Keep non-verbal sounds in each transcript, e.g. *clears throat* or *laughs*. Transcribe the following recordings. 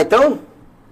Então,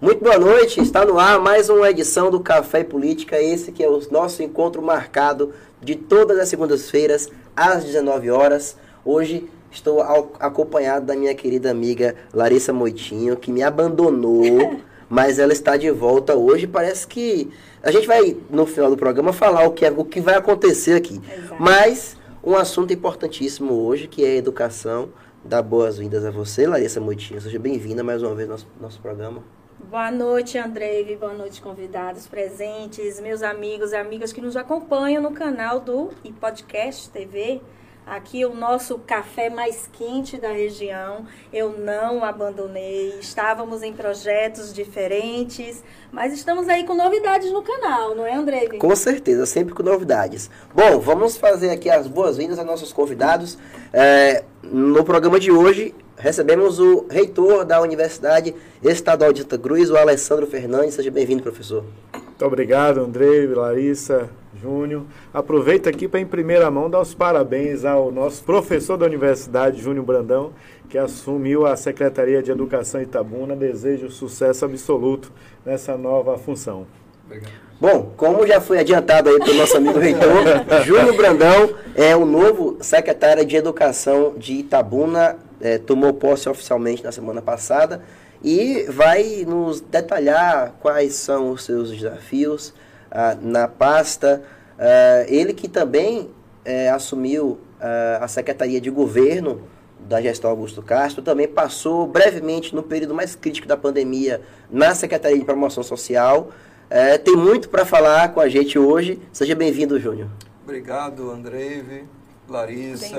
muito boa noite. Está no ar mais uma edição do Café Política. Esse que é o nosso encontro marcado de todas as segundas-feiras às 19 horas. Hoje estou acompanhado da minha querida amiga Larissa Moitinho, que me abandonou, *laughs* mas ela está de volta hoje. Parece que a gente vai no final do programa falar o que é, o que vai acontecer aqui. Exato. Mas um assunto importantíssimo hoje, que é a educação dar boas-vindas a você, Larissa Moitinho. Seja bem-vinda mais uma vez ao nosso, nosso programa. Boa noite, Andrei. Boa noite, convidados presentes, meus amigos e amigas que nos acompanham no canal do e Podcast TV. Aqui o nosso café mais quente da região. Eu não abandonei. Estávamos em projetos diferentes, mas estamos aí com novidades no canal, não é, André? Com certeza, sempre com novidades. Bom, vamos fazer aqui as boas-vindas a nossos convidados. É, no programa de hoje, recebemos o reitor da Universidade Estadual de Santa Cruz, o Alessandro Fernandes. Seja bem-vindo, professor. Muito obrigado, Andrei, Larissa, Júnior. Aproveito aqui para, em primeira mão, dar os parabéns ao nosso professor da Universidade, Júnior Brandão, que assumiu a Secretaria de Educação Itabuna. Desejo sucesso absoluto nessa nova função. Obrigado. Bom, como já foi adiantado aí pelo nosso amigo reitor, *laughs* Júnior Brandão é o novo secretário de Educação de Itabuna, é, tomou posse oficialmente na semana passada e vai nos detalhar quais são os seus desafios, ah, na pasta. Ah, ele que também eh, assumiu ah, a Secretaria de Governo da gestão Augusto Castro, também passou brevemente no período mais crítico da pandemia na Secretaria de Promoção Social. Eh, tem muito para falar com a gente hoje. Seja bem-vindo, Júnior. Obrigado, Andreive, Larissa,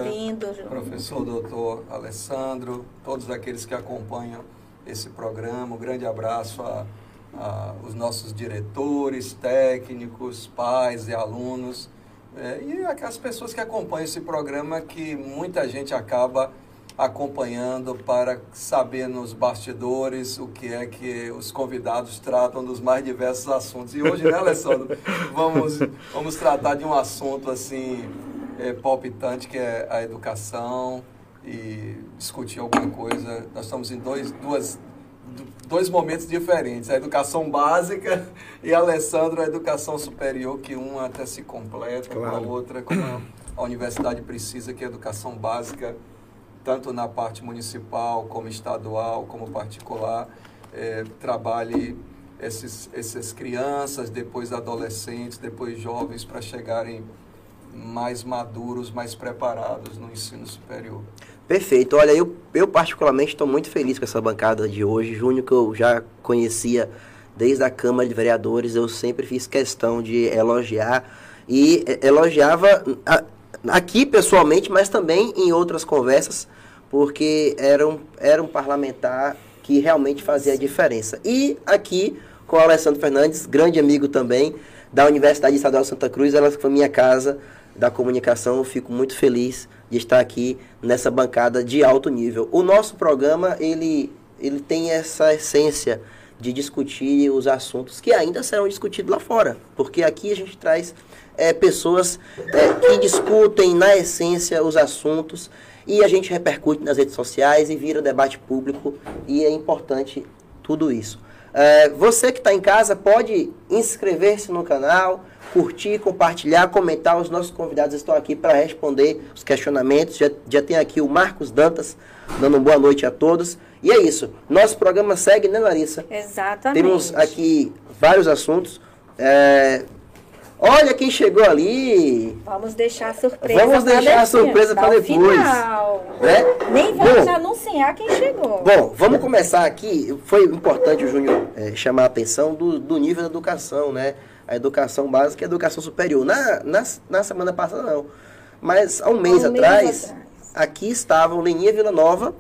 professor doutor Alessandro, todos aqueles que acompanham esse programa. Um grande abraço a ah, os nossos diretores, técnicos, pais e alunos, é, e aquelas pessoas que acompanham esse programa que muita gente acaba acompanhando para saber nos bastidores o que é que os convidados tratam dos mais diversos assuntos. E hoje, né, Alessandro, *laughs* vamos, vamos tratar de um assunto assim é, palpitante que é a educação e discutir alguma coisa. Nós estamos em dois, duas dois momentos diferentes, a educação básica e a Alessandro, a educação superior, que uma até se completa claro. com a outra, como a universidade precisa que a educação básica, tanto na parte municipal, como estadual, como particular, é, trabalhe esses, essas crianças, depois adolescentes, depois jovens, para chegarem mais maduros, mais preparados no ensino superior. Perfeito. Olha, eu, eu particularmente estou muito feliz com essa bancada de hoje. Júnior, que eu já conhecia desde a Câmara de Vereadores, eu sempre fiz questão de elogiar. E elogiava aqui pessoalmente, mas também em outras conversas, porque era um, era um parlamentar que realmente fazia a diferença. E aqui com o Alessandro Fernandes, grande amigo também da Universidade Estadual Santa Cruz, ela foi minha casa da comunicação, eu fico muito feliz de estar aqui nessa bancada de alto nível. O nosso programa, ele, ele tem essa essência de discutir os assuntos que ainda serão discutidos lá fora, porque aqui a gente traz é, pessoas é, que discutem na essência os assuntos e a gente repercute nas redes sociais e vira debate público e é importante tudo isso. É, você que está em casa pode inscrever-se no canal, curtir, compartilhar, comentar. Os nossos convidados estão aqui para responder os questionamentos. Já, já tem aqui o Marcos Dantas dando boa noite a todos. E é isso. Nosso programa segue, né, Larissa? Exatamente. Temos aqui vários assuntos. É... Olha quem chegou ali. Vamos deixar a surpresa. Vamos deixar a surpresa para depois. Né? Nem vamos bom, anunciar quem chegou. Bom, vamos começar aqui. Foi importante o Júnior é, chamar a atenção do, do nível da educação, né? A educação básica e a educação superior. Na, na, na semana passada, não. Mas há um mês, um atrás, mês atrás, aqui estavam Leninha Vila Nova,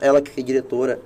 ela que é diretora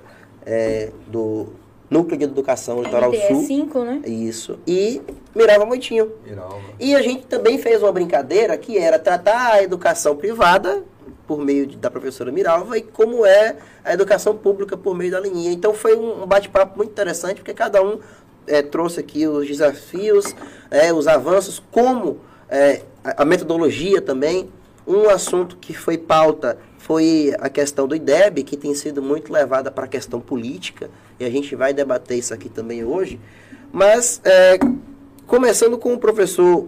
é, do Núcleo de Educação Litoral Sul. 5, né? Isso. E Mirava Moitinho. Mirava. E a gente também fez uma brincadeira que era tratar a educação privada por meio de, da professora Miralva e como é a educação pública por meio da Leninha. Então foi um bate-papo muito interessante, porque cada um é, trouxe aqui os desafios, é, os avanços, como é, a metodologia também. Um assunto que foi pauta foi a questão do IDEB, que tem sido muito levada para a questão política, e a gente vai debater isso aqui também hoje. Mas, é, começando com o professor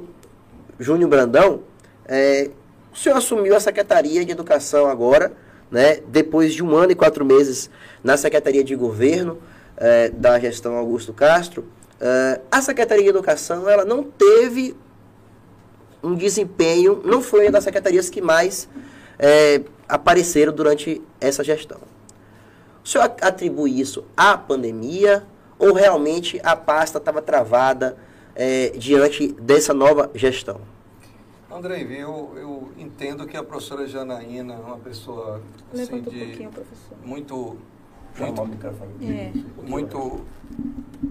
Júnior Brandão, é, o senhor assumiu a Secretaria de Educação agora, né, depois de um ano e quatro meses na Secretaria de Governo é, da gestão Augusto Castro. É, a Secretaria de Educação ela não teve um desempenho, não foi uma das secretarias que mais é, apareceram durante essa gestão. O senhor atribui isso à pandemia ou realmente a pasta estava travada é, diante dessa nova gestão? Andrei, eu, eu entendo que a professora Janaína é uma pessoa assim, de um muito muito, é. muito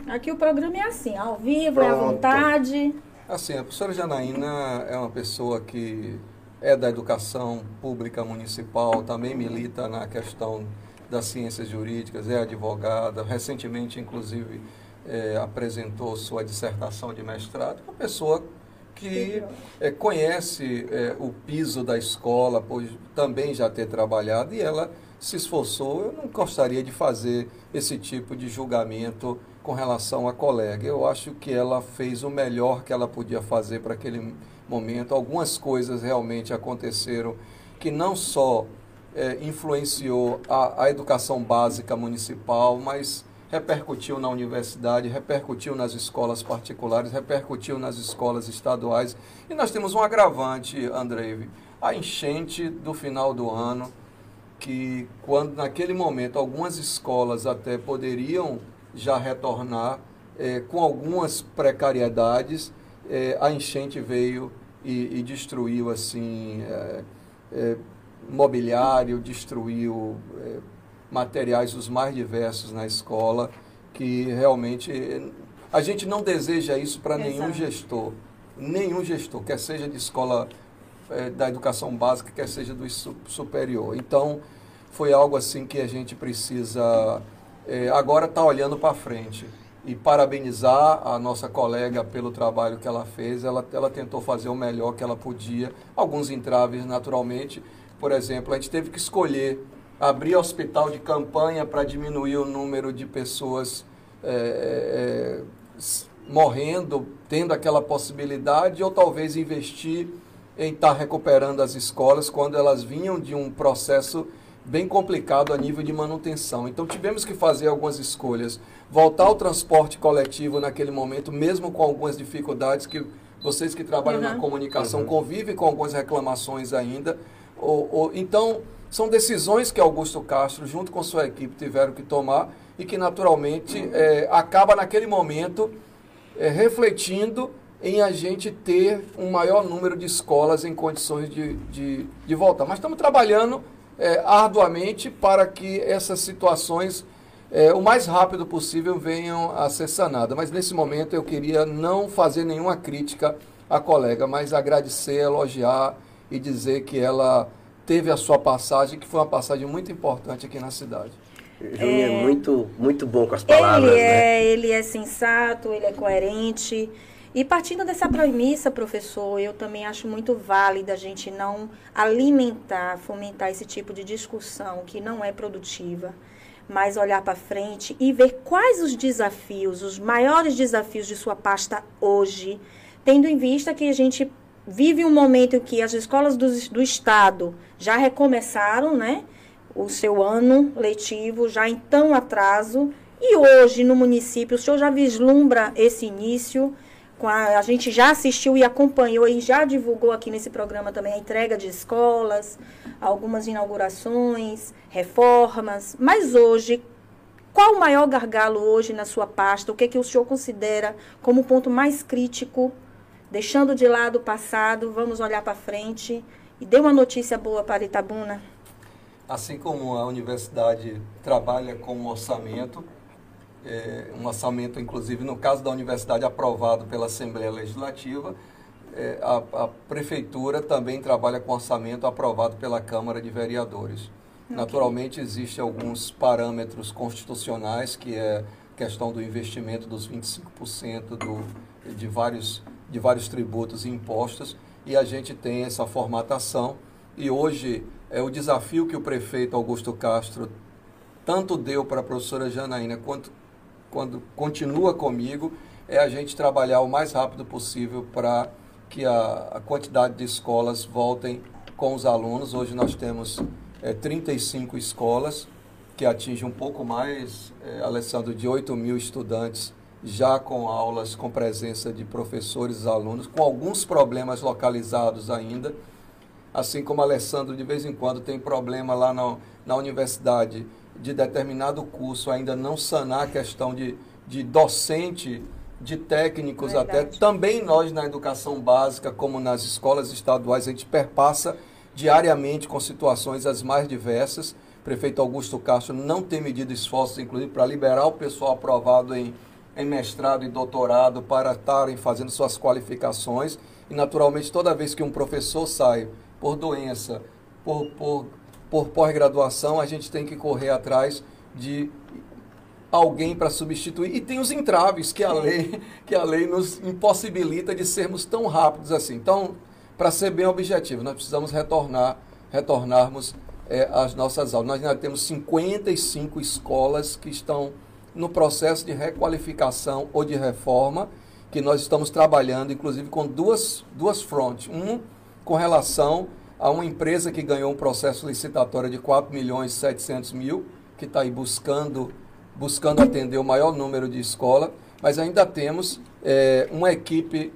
aqui o programa é assim ao vivo Pronto. é à vontade assim a professora Janaína é uma pessoa que é da educação pública municipal também milita na questão das ciências jurídicas é advogada recentemente inclusive é, apresentou sua dissertação de mestrado uma pessoa que é, conhece é, o piso da escola, pois também já ter trabalhado, e ela se esforçou. Eu não gostaria de fazer esse tipo de julgamento com relação à colega. Eu acho que ela fez o melhor que ela podia fazer para aquele momento. Algumas coisas realmente aconteceram que não só é, influenciou a, a educação básica municipal, mas repercutiu na universidade, repercutiu nas escolas particulares, repercutiu nas escolas estaduais. E nós temos um agravante, Andrei, a enchente do final do ano, que quando naquele momento algumas escolas até poderiam já retornar é, com algumas precariedades, é, a enchente veio e, e destruiu assim é, mobiliário, destruiu materiais os mais diversos na escola, que realmente a gente não deseja isso para nenhum gestor, nenhum gestor, quer seja de escola é, da educação básica, quer seja do superior. Então, foi algo assim que a gente precisa é, agora estar tá olhando para frente e parabenizar a nossa colega pelo trabalho que ela fez. Ela, ela tentou fazer o melhor que ela podia, alguns entraves naturalmente. Por exemplo, a gente teve que escolher abrir hospital de campanha para diminuir o número de pessoas é, é, morrendo, tendo aquela possibilidade, ou talvez investir em estar tá recuperando as escolas quando elas vinham de um processo bem complicado a nível de manutenção. Então tivemos que fazer algumas escolhas. Voltar ao transporte coletivo naquele momento, mesmo com algumas dificuldades que vocês que trabalham uhum. na comunicação uhum. convivem com algumas reclamações ainda. Ou, ou, então, são decisões que Augusto Castro, junto com sua equipe, tiveram que tomar e que, naturalmente, é, acaba naquele momento é, refletindo em a gente ter um maior número de escolas em condições de, de, de voltar. Mas estamos trabalhando é, arduamente para que essas situações, é, o mais rápido possível, venham a ser sanadas. Mas nesse momento eu queria não fazer nenhuma crítica à colega, mas agradecer, elogiar e dizer que ela teve a sua passagem, que foi uma passagem muito importante aqui na cidade. Júnior é, é muito, muito bom com as palavras. Ele é, né? ele é sensato, ele é coerente. E partindo dessa premissa, professor, eu também acho muito válida a gente não alimentar, fomentar esse tipo de discussão que não é produtiva, mas olhar para frente e ver quais os desafios, os maiores desafios de sua pasta hoje, tendo em vista que a gente vive um momento em que as escolas do, do Estado já recomeçaram, né? O seu ano letivo já em tão atraso. E hoje, no município, o senhor já vislumbra esse início? A, a, gente já assistiu e acompanhou e já divulgou aqui nesse programa também a entrega de escolas, algumas inaugurações, reformas. Mas hoje, qual o maior gargalo hoje na sua pasta? O que, é que o senhor considera como o ponto mais crítico deixando de lado o passado, vamos olhar para frente e dê uma notícia boa para Itabuna. Assim como a universidade trabalha com orçamento, é, um orçamento, inclusive, no caso da universidade, aprovado pela Assembleia Legislativa, é, a, a, prefeitura também trabalha com orçamento aprovado pela Câmara de Vereadores. Okay. Naturalmente, existem alguns parâmetros constitucionais, que é questão do investimento dos 25% do, de vários de vários tributos e impostos e a gente tem essa formatação e hoje é o desafio que o prefeito Augusto Castro tanto deu para a professora Janaína quanto quando continua comigo é a gente trabalhar o mais rápido possível para que a, a, quantidade de escolas voltem com os alunos. Hoje nós temos é, 35 escolas que atingem um pouco mais, é, Alessandro, de 8 mil estudantes já com aulas com presença de professores e alunos, com alguns problemas localizados ainda, assim como Alessandro de vez em quando tem problema lá na, na universidade de determinado curso ainda não sanar a questão de, de docente, de técnicos Verdade. até. Também nós na educação básica, como nas escolas estaduais, a gente perpassa diariamente com situações as mais diversas. O prefeito Augusto Castro não tem medido esforços, inclusive, para liberar o pessoal aprovado em, em mestrado e doutorado para estarem fazendo suas qualificações. E, naturalmente, toda vez que um professor sai por doença, por, por por pós-graduação, a gente tem que correr atrás de alguém para substituir. E tem os entraves que a lei, que a lei nos impossibilita de sermos tão rápidos assim. Então, para ser bem objetivo, nós precisamos retornar, retornarmos é, às nossas aulas. Nós ainda temos 55 escolas que estão no processo de requalificação ou de reforma, que nós estamos trabalhando, inclusive, com duas, duas frontes. Um com relação a uma empresa que ganhou um processo licitatório de 4 milhões e 700 mil, que está aí buscando, buscando atender o maior número de escolas, mas ainda temos é, uma equipe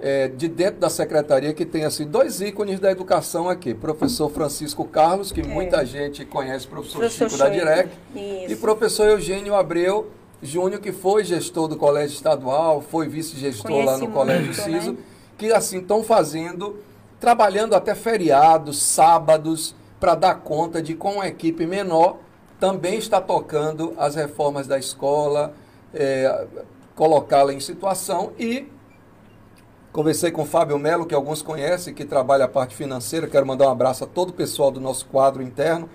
é, de dentro da secretaria que tem assim, dois ícones da educação aqui. Professor Francisco Carlos, que é. muita gente conhece, professor, professor Chico da Direc, e professor Eugênio Abreu Júnior, que foi gestor do Colégio Estadual, foi vice-gestor lá no muito, Colégio Ciso, né? que assim estão fazendo trabalhando até feriados, sábados, para dar conta de com uma equipe menor também está tocando as reformas da escola, é, colocá-la em situação e conversei com o Fábio Melo, que alguns conhecem, que trabalha a parte financeira, quero mandar um abraço a todo o pessoal do nosso quadro interno,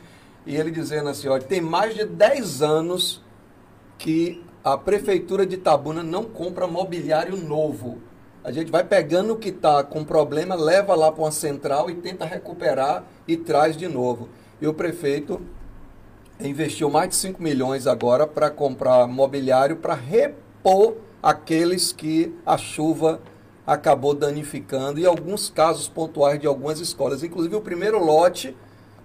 e ele dizendo assim, olha, tem mais de 10 anos que a prefeitura de Itabuna não compra mobiliário novo a gente vai pegando o que está com problema, leva lá para uma central e tenta recuperar e traz de novo. E o prefeito investiu mais de 5 milhões agora para comprar mobiliário para repor aqueles que a chuva acabou danificando e alguns casos pontuais de algumas escolas. Inclusive o primeiro lote,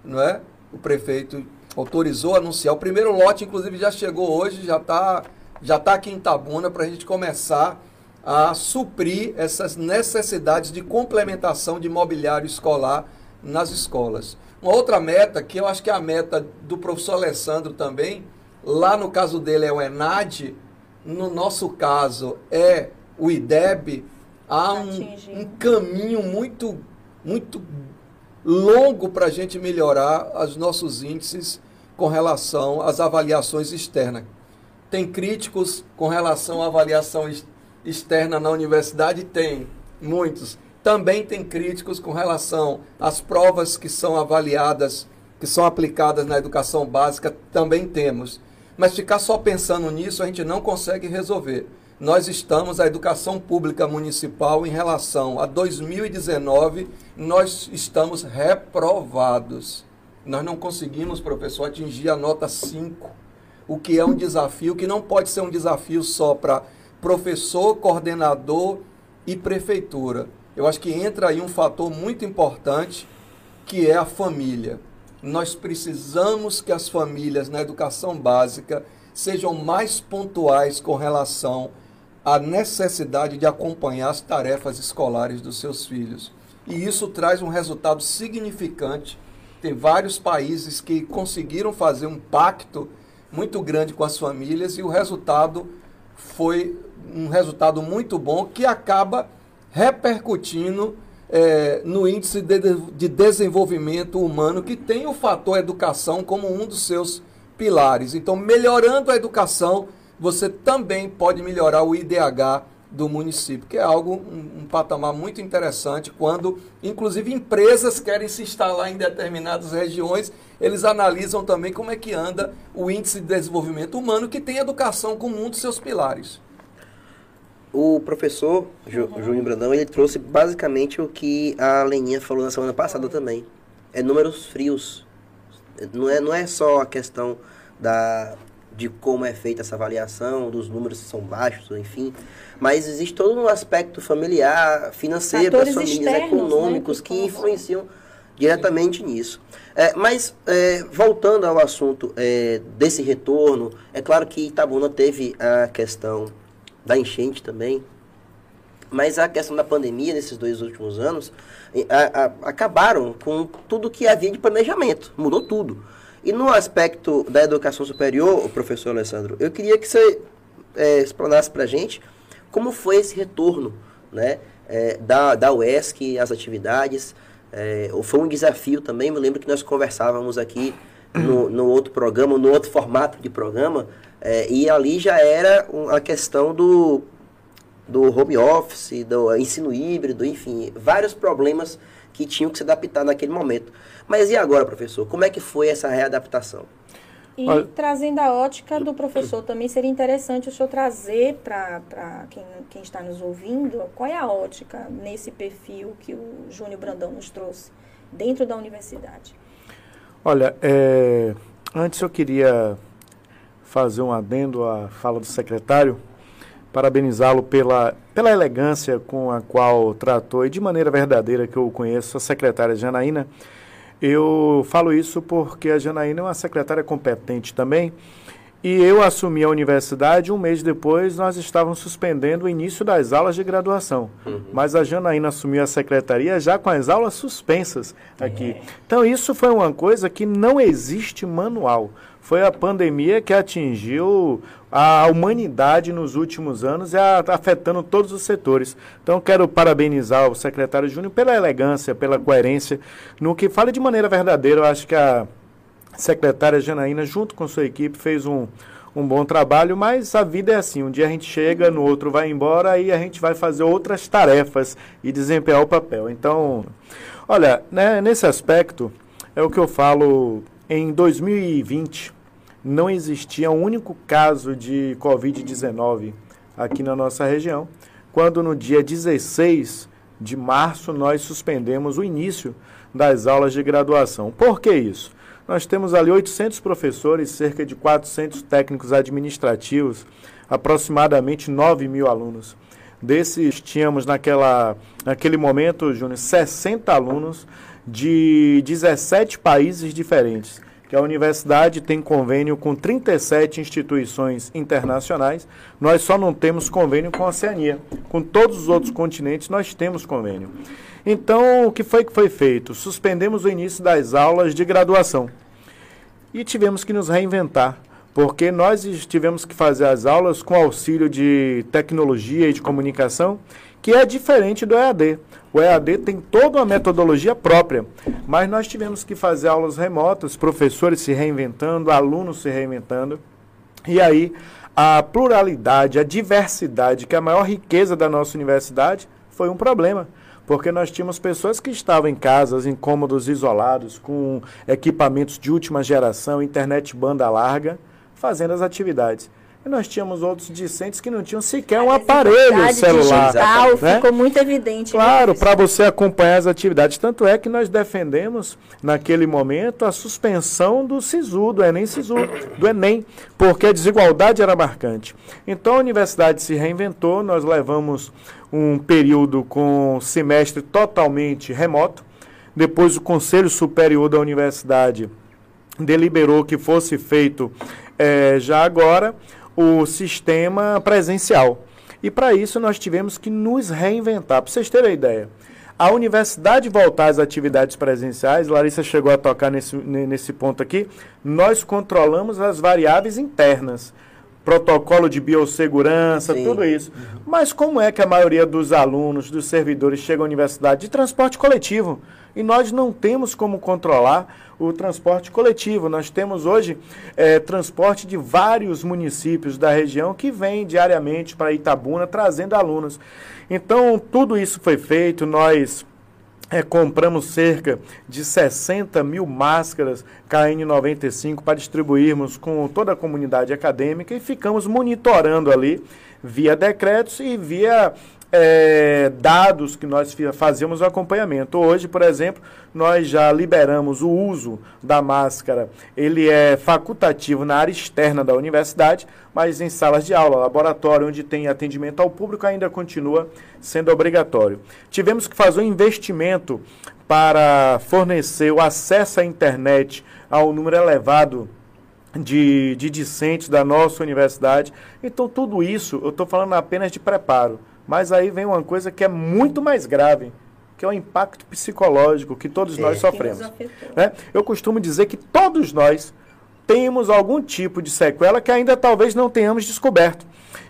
não é? O prefeito autorizou anunciar. O primeiro lote, inclusive, já chegou hoje, já está já tá aqui em Tabuna para a gente começar a suprir essas necessidades de complementação de mobiliário escolar nas escolas. Uma outra meta, que eu acho que é a meta do professor Alessandro também, lá no caso dele é o ENAD, no nosso caso é o IDEB, há um, um caminho muito, muito longo para a gente melhorar os nossos índices com relação às avaliações externas. Tem críticos com relação à avaliação externa externa na universidade? Tem, muitos. Também tem críticos com relação às provas que são avaliadas, que são aplicadas na educação básica, também temos. Mas ficar só pensando nisso a gente não consegue resolver. Nós estamos, a educação pública municipal, em relação a 2019, nós estamos reprovados. Nós não conseguimos, professor, atingir a nota 5, o que é um desafio que não pode ser um desafio só para professor, coordenador e prefeitura. Eu acho que entra aí um fator muito importante que é a família. Nós precisamos que as famílias na educação básica sejam mais pontuais com relação à necessidade de acompanhar as tarefas escolares dos seus filhos. E isso traz um resultado significante. Tem vários países que conseguiram fazer um pacto muito grande com as famílias e o resultado foi um resultado muito bom que acaba repercutindo é, no índice de, de desenvolvimento humano, que tem o fator educação como um dos seus pilares. Então, melhorando a educação, você também pode melhorar o IDH do município, que é algo, um, um, patamar muito interessante, quando, inclusive, empresas querem se instalar em determinadas regiões, eles analisam também como é que anda o índice de desenvolvimento humano, que tem educação como um dos seus pilares. O professor Ju, uhum. Júnior Brandão, ele trouxe basicamente o que a Leninha falou na semana passada também. é números frios. Não é, não é só a questão da, de como é feita essa avaliação, dos números que são baixos, enfim. Mas existe todo um aspecto familiar, financeiro, das famílias, externos, econômicos, né, que, que influenciam diretamente nisso. É, mas, é, voltando ao assunto é, desse retorno, é claro que Itabuna teve a questão da enchente também, mas a questão da pandemia nesses dois últimos anos a, a, acabaram com tudo que havia de planejamento, mudou tudo. E no aspecto da educação superior, professor Alessandro, eu queria que você é, explanasse para a gente como foi esse retorno né, é, da, da UESC, as atividades, é, foi um desafio também, me lembro que nós conversávamos aqui no, no outro programa, no outro formato de programa, é, e ali já era a questão do, do home office, do ensino híbrido, enfim, vários problemas que tinham que se adaptar naquele momento. Mas e agora, professor? Como é que foi essa readaptação? E Olha. trazendo a ótica do professor, também seria interessante o senhor trazer para quem, quem está nos ouvindo qual é a ótica nesse perfil que o Júnior Brandão nos trouxe dentro da universidade. Olha, é, antes eu queria fazer um adendo à fala do secretário, parabenizá-lo pela, pela elegância com a qual tratou e de maneira verdadeira que eu conheço a secretária Janaína. Eu falo isso porque a Janaína é uma secretária competente também. E eu assumi a universidade, um mês depois nós estávamos suspendendo o início das aulas de graduação. Uhum. Mas a Janaína assumiu a secretaria já com as aulas suspensas aqui. Uhum. Então isso foi uma coisa que não existe manual foi a pandemia que atingiu a humanidade nos últimos anos e afetando todos os setores. Então, quero parabenizar o secretário Júnior pela elegância, pela coerência, no que fala de maneira verdadeira. Eu acho que a secretária Janaína, junto com sua equipe, fez um, um bom trabalho, mas a vida é assim: um dia a gente chega, no outro vai embora, aí a gente vai fazer outras tarefas e desempenhar o papel. Então, olha, né, nesse aspecto, é o que eu falo em 2020 não existia um único caso de Covid-19 aqui na nossa região, quando no dia 16 de março nós suspendemos o início das aulas de graduação. Por que isso? Nós temos ali 800 professores, cerca de 400 técnicos administrativos, aproximadamente 9 mil alunos. Desses, tínhamos naquela, naquele momento, Júnior, 60 alunos de 17 países diferentes que a universidade tem convênio com 37 instituições internacionais. Nós só não temos convênio com a Oceania. Com todos os outros continentes nós temos convênio. Então, o que foi que foi feito? Suspendemos o início das aulas de graduação. E tivemos que nos reinventar, porque nós tivemos que fazer as aulas com auxílio de tecnologia e de comunicação, que é diferente do EAD. O EAD tem toda uma metodologia própria, mas nós tivemos que fazer aulas remotas, professores se reinventando, alunos se reinventando. E aí, a pluralidade, a diversidade, que é a maior riqueza da nossa universidade, foi um problema. Porque nós tínhamos pessoas que estavam em casas, em cômodos isolados, com equipamentos de última geração, internet banda larga, fazendo as atividades. E nós tínhamos outros discentes que não tinham sequer um aparelho celular. Digital, né? Ficou muito evidente. Né, claro, para você acompanhar as atividades. Tanto é que nós defendemos, naquele momento, a suspensão do SISU, do Enem SISU, do Enem, porque a desigualdade era marcante. Então a universidade se reinventou, nós levamos um período com semestre totalmente remoto. Depois o Conselho Superior da Universidade deliberou que fosse feito é, já agora o sistema presencial. E para isso nós tivemos que nos reinventar. Para vocês terem ideia, a universidade voltar às atividades presenciais, Larissa chegou a tocar nesse, nesse ponto aqui, nós controlamos as variáveis internas. Protocolo de biossegurança, Sim. tudo isso. Mas como é que a maioria dos alunos, dos servidores, chega à universidade? De transporte coletivo. E nós não temos como controlar o transporte coletivo. Nós temos hoje é, transporte de vários municípios da região que vem diariamente para Itabuna trazendo alunos. Então, tudo isso foi feito, nós é, compramos cerca de 60 mil máscaras KN95 para distribuirmos com toda a comunidade acadêmica e ficamos monitorando ali via decretos e via é, dados que nós fazíamos o acompanhamento. Hoje, por exemplo, nós já liberamos o uso da máscara. Ele é facultativo na área externa da universidade, mas em salas de aula, laboratório, onde tem atendimento ao público, ainda continua sendo obrigatório. Tivemos que fazer um investimento para fornecer o acesso à internet ao número elevado de, de discentes da nossa universidade. Então, tudo isso, eu estou falando apenas de preparo. Mas aí vem uma coisa que é muito mais grave, que é o impacto psicológico que todos é, nós sofremos. Né? Eu costumo dizer que todos nós temos algum tipo de sequela que ainda talvez não tenhamos descoberto.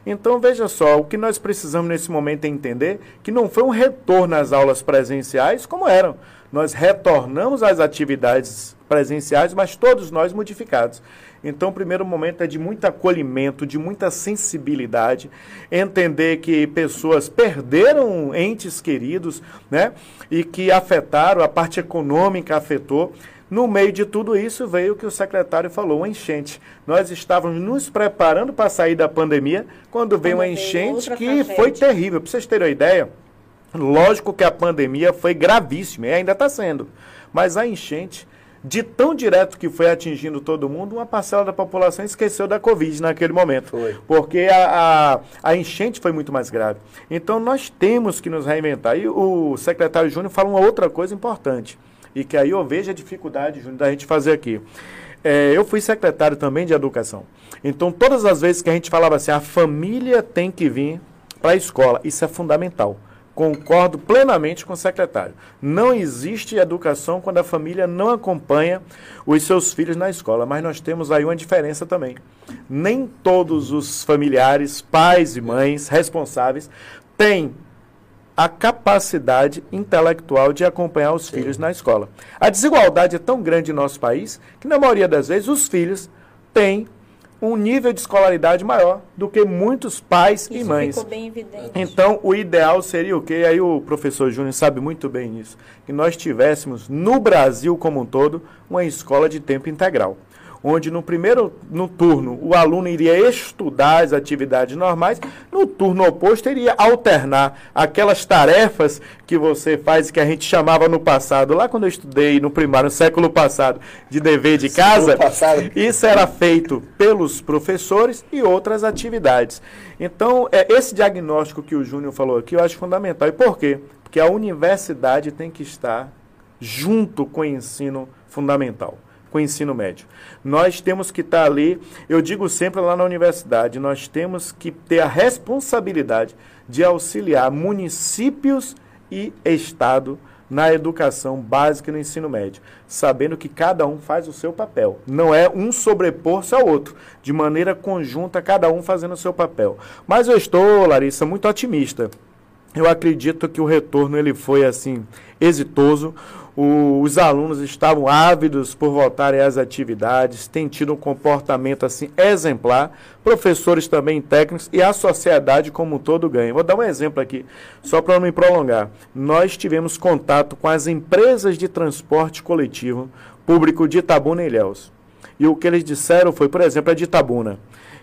Então, veja só, o que nós precisamos nesse momento é entender que não foi um retorno às aulas presenciais como eram. Nós retornamos às atividades presenciais, mas todos nós modificados. Então, o primeiro momento é de muito acolhimento, de muita sensibilidade, entender que pessoas perderam entes queridos, né? E que afetaram, a parte econômica afetou. No meio de tudo isso veio o que o secretário falou, uma enchente. Nós estávamos nos preparando para sair da pandemia quando veio uma enchente que foi terrível. Para vocês terem uma ideia, lógico que a pandemia foi gravíssima e ainda está sendo. Mas a enchente de tão direto que foi atingindo todo mundo, uma parcela da população esqueceu da Covid naquele momento. Foi. Porque a, a, a, enchente foi muito mais grave. Então nós temos que nos reinventar. E o secretário Júnior fala uma outra coisa importante, e que aí eu vejo a dificuldade, Júnior, da gente fazer aqui. É, eu fui secretário também de educação. Então, todas as vezes que a gente falava assim, a família tem que vir para a escola, isso é fundamental. Concordo plenamente com o secretário. Não existe educação quando a família não acompanha os seus filhos na escola, mas nós temos aí uma diferença também. Nem todos os familiares, pais e mães responsáveis têm a capacidade intelectual de acompanhar os Sim. filhos na escola. A desigualdade é tão grande em nosso país que, na maioria das vezes, os filhos têm um nível de escolaridade maior do que muitos pais isso e mães. Ficou bem evidente. Então, o ideal seria o quê? Aí o professor Júnior sabe muito bem isso, que nós tivéssemos no Brasil como um todo uma escola de tempo integral onde no primeiro no turno o aluno iria estudar as atividades normais, no turno oposto iria alternar aquelas tarefas que você faz que a gente chamava no passado, lá quando eu estudei no primário, no século passado, de dever de casa. Isso era feito pelos professores e outras atividades. Então, é esse diagnóstico que o Júnior falou aqui, eu acho fundamental. E por quê? Porque a universidade tem que estar junto com o ensino fundamental com o ensino médio. Nós temos que estar ali, eu digo sempre lá na universidade, nós temos que ter a responsabilidade de auxiliar municípios e Estado na educação básica e no ensino médio, sabendo que cada um faz o seu papel. Não é um sobrepor-se ao outro, de maneira conjunta, cada um fazendo o seu papel. Mas eu estou, Larissa, muito otimista. Eu acredito que o retorno ele foi assim exitoso o, os alunos estavam ávidos por voltarem às atividades, têm tido um comportamento assim exemplar, professores também técnicos e a sociedade como um todo ganha. Vou dar um exemplo aqui, só para não me prolongar. Nós tivemos contato com as empresas de transporte coletivo público de Itabuna e Ilhéus. E o que eles disseram foi, por exemplo, a de Itabuna,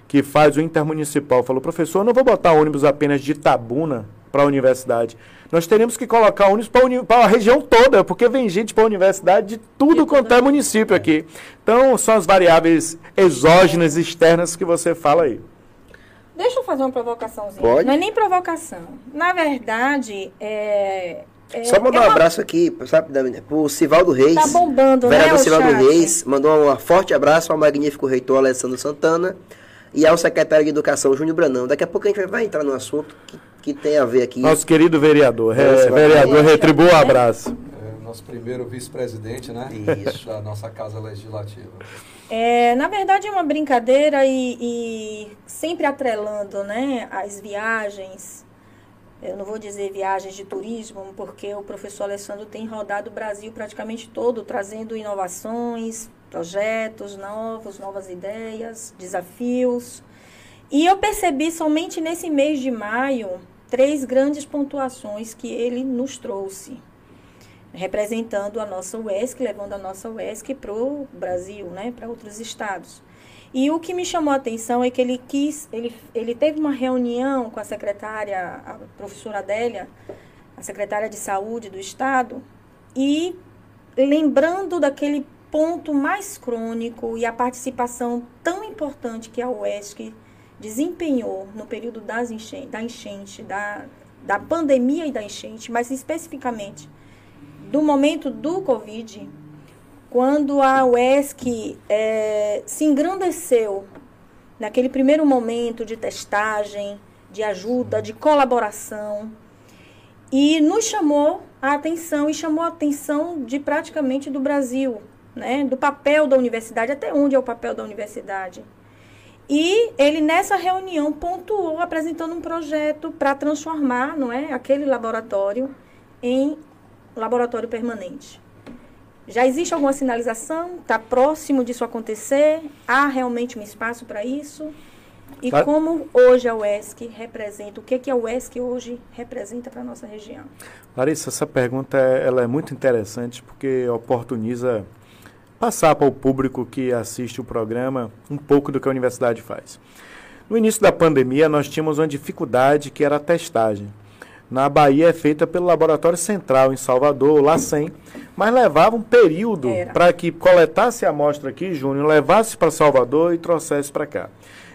que faz o intermunicipal, falou, professor, não vou botar ônibus apenas de Itabuna para a universidade. Nós teremos que colocar ônibus para a região toda, porque vem gente para a universidade de tudo quanto é município aqui. Então, são as variáveis exógenas, externas que você fala aí. Deixa eu fazer uma provocaçãozinha. Pode? Não é nem provocação. Na verdade, é, é, Só mandar é uma... um abraço aqui, sabe, pro Sivaldo Reis. Tá bombando, vereador né, Sivaldo Reis, mandou um forte abraço ao magnífico reitor Alessandro Santana e ao secretário de Educação, Júnior Branão. Daqui a pouco a gente vai entrar no assunto que que tem a ver aqui. Nosso querido vereador. É, vereador, retribua o um abraço. É, nosso primeiro vice-presidente, né? Isso. Da nossa Casa Legislativa. É, na verdade é uma brincadeira e, e, sempre atrelando né, as viagens. Eu não vou dizer viagens de turismo, porque o professor Alessandro tem rodado o Brasil praticamente todo, trazendo inovações, projetos novos, novas ideias, desafios. E eu percebi somente nesse mês de maio três grandes pontuações que ele nos trouxe, representando a nossa UESC, levando a nossa UESC para o Brasil, né, para outros estados. E o que me chamou a atenção é que ele quis, ele, ele teve uma reunião com a secretária, a professora Adélia, a secretária de saúde do estado, e lembrando daquele ponto mais crônico e a participação tão importante que a UESC desempenhou no período das enchente, da enchente, da, da pandemia e da enchente, mas especificamente do momento do Covid, quando a UESC é, se engrandeceu naquele primeiro momento de testagem, de ajuda, de colaboração, e nos chamou a atenção e chamou a atenção de praticamente do Brasil, né, do papel da universidade, até onde é o papel da universidade. E ele nessa reunião pontuou apresentando um projeto para transformar, não é, aquele laboratório em laboratório permanente. Já existe alguma sinalização? Está próximo disso acontecer? Há realmente um espaço para isso? E Lar... como hoje a UESC representa, o que, que a UESC hoje representa para a nossa região? Larissa, essa pergunta ela é muito interessante porque oportuniza passar para o público que assiste o programa um pouco do que a universidade faz. No início da pandemia, nós tínhamos uma dificuldade que era a testagem na Bahia é feita pelo Laboratório Central em Salvador, o LACEN, mas levava um período para que coletasse a amostra aqui, Júnior, levasse para Salvador e trouxesse para cá.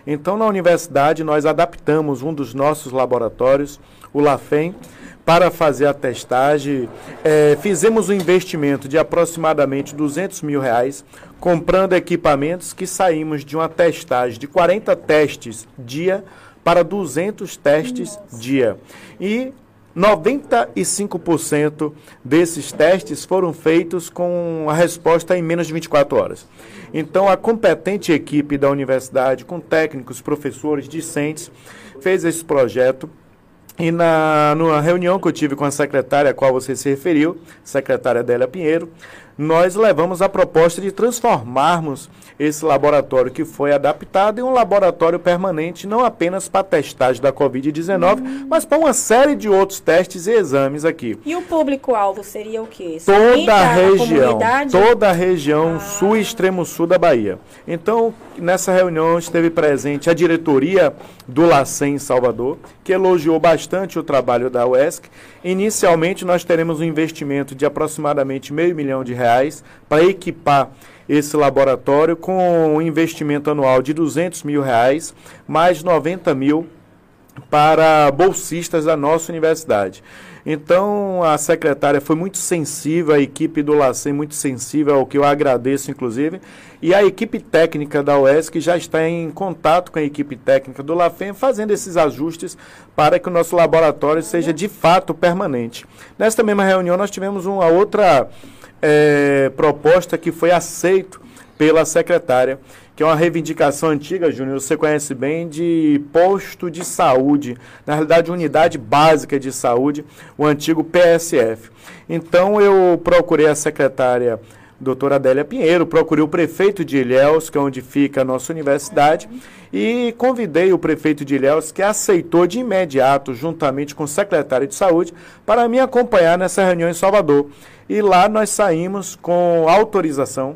Então, na universidade, nós adaptamos um dos nossos laboratórios, o LAFEM, para fazer a testagem. É, fizemos um investimento de aproximadamente 200 mil reais, comprando equipamentos que saímos de uma testagem de 40 testes dia para 200 testes Nossa. dia. E 95% desses testes foram feitos com a resposta em menos de 24 horas. Então, a competente equipe da universidade, com técnicos, professores, discentes, fez esse projeto. E na numa reunião que eu tive com a secretária a qual você se referiu, secretária Adélia Pinheiro, nós levamos a proposta de transformarmos esse laboratório que foi adaptado em um laboratório permanente, não apenas para testagem da Covid-19, uhum. mas para uma série de outros testes e exames aqui. E o público-alvo seria o quê? Toda a região, toda a região ah. sul e extremo sul da Bahia. Então, nessa reunião esteve presente a diretoria do LACEN em Salvador, que elogiou bastante o trabalho da UESC. Inicialmente, nós teremos um investimento de aproximadamente meio milhão de reais para equipar esse laboratório com um investimento anual de 200 mil reais, mais 90 mil para bolsistas da nossa universidade. Então, a secretária foi muito sensível, a equipe do LACEN muito sensível, ao que eu agradeço, inclusive, e a equipe técnica da UESC já está em contato com a equipe técnica do LAFEM, fazendo esses ajustes para que o nosso laboratório seja de fato permanente. Nesta mesma reunião, nós tivemos uma outra é, proposta que foi aceito pela secretária, que é uma reivindicação antiga, Júnior, você conhece bem, de posto de saúde, na realidade, unidade básica de saúde, o antigo PSF. Então, eu procurei a secretária doutora Adélia Pinheiro, procurei o prefeito de Ilhéus, que é onde fica a nossa universidade, e convidei o prefeito de Ilhéus, que aceitou de imediato, juntamente com o secretário de saúde, para me acompanhar nessa reunião em Salvador. E lá nós saímos com autorização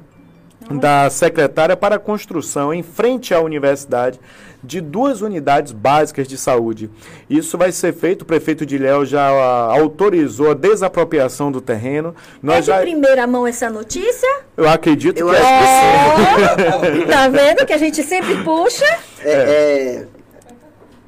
da secretária para a construção em frente à universidade de duas unidades básicas de saúde. Isso vai ser feito, o prefeito de Léo já uh, autorizou a desapropriação do terreno. Nós é de já... primeira mão essa notícia? Eu acredito Eu que é. Tá vendo que a gente sempre puxa? É, é,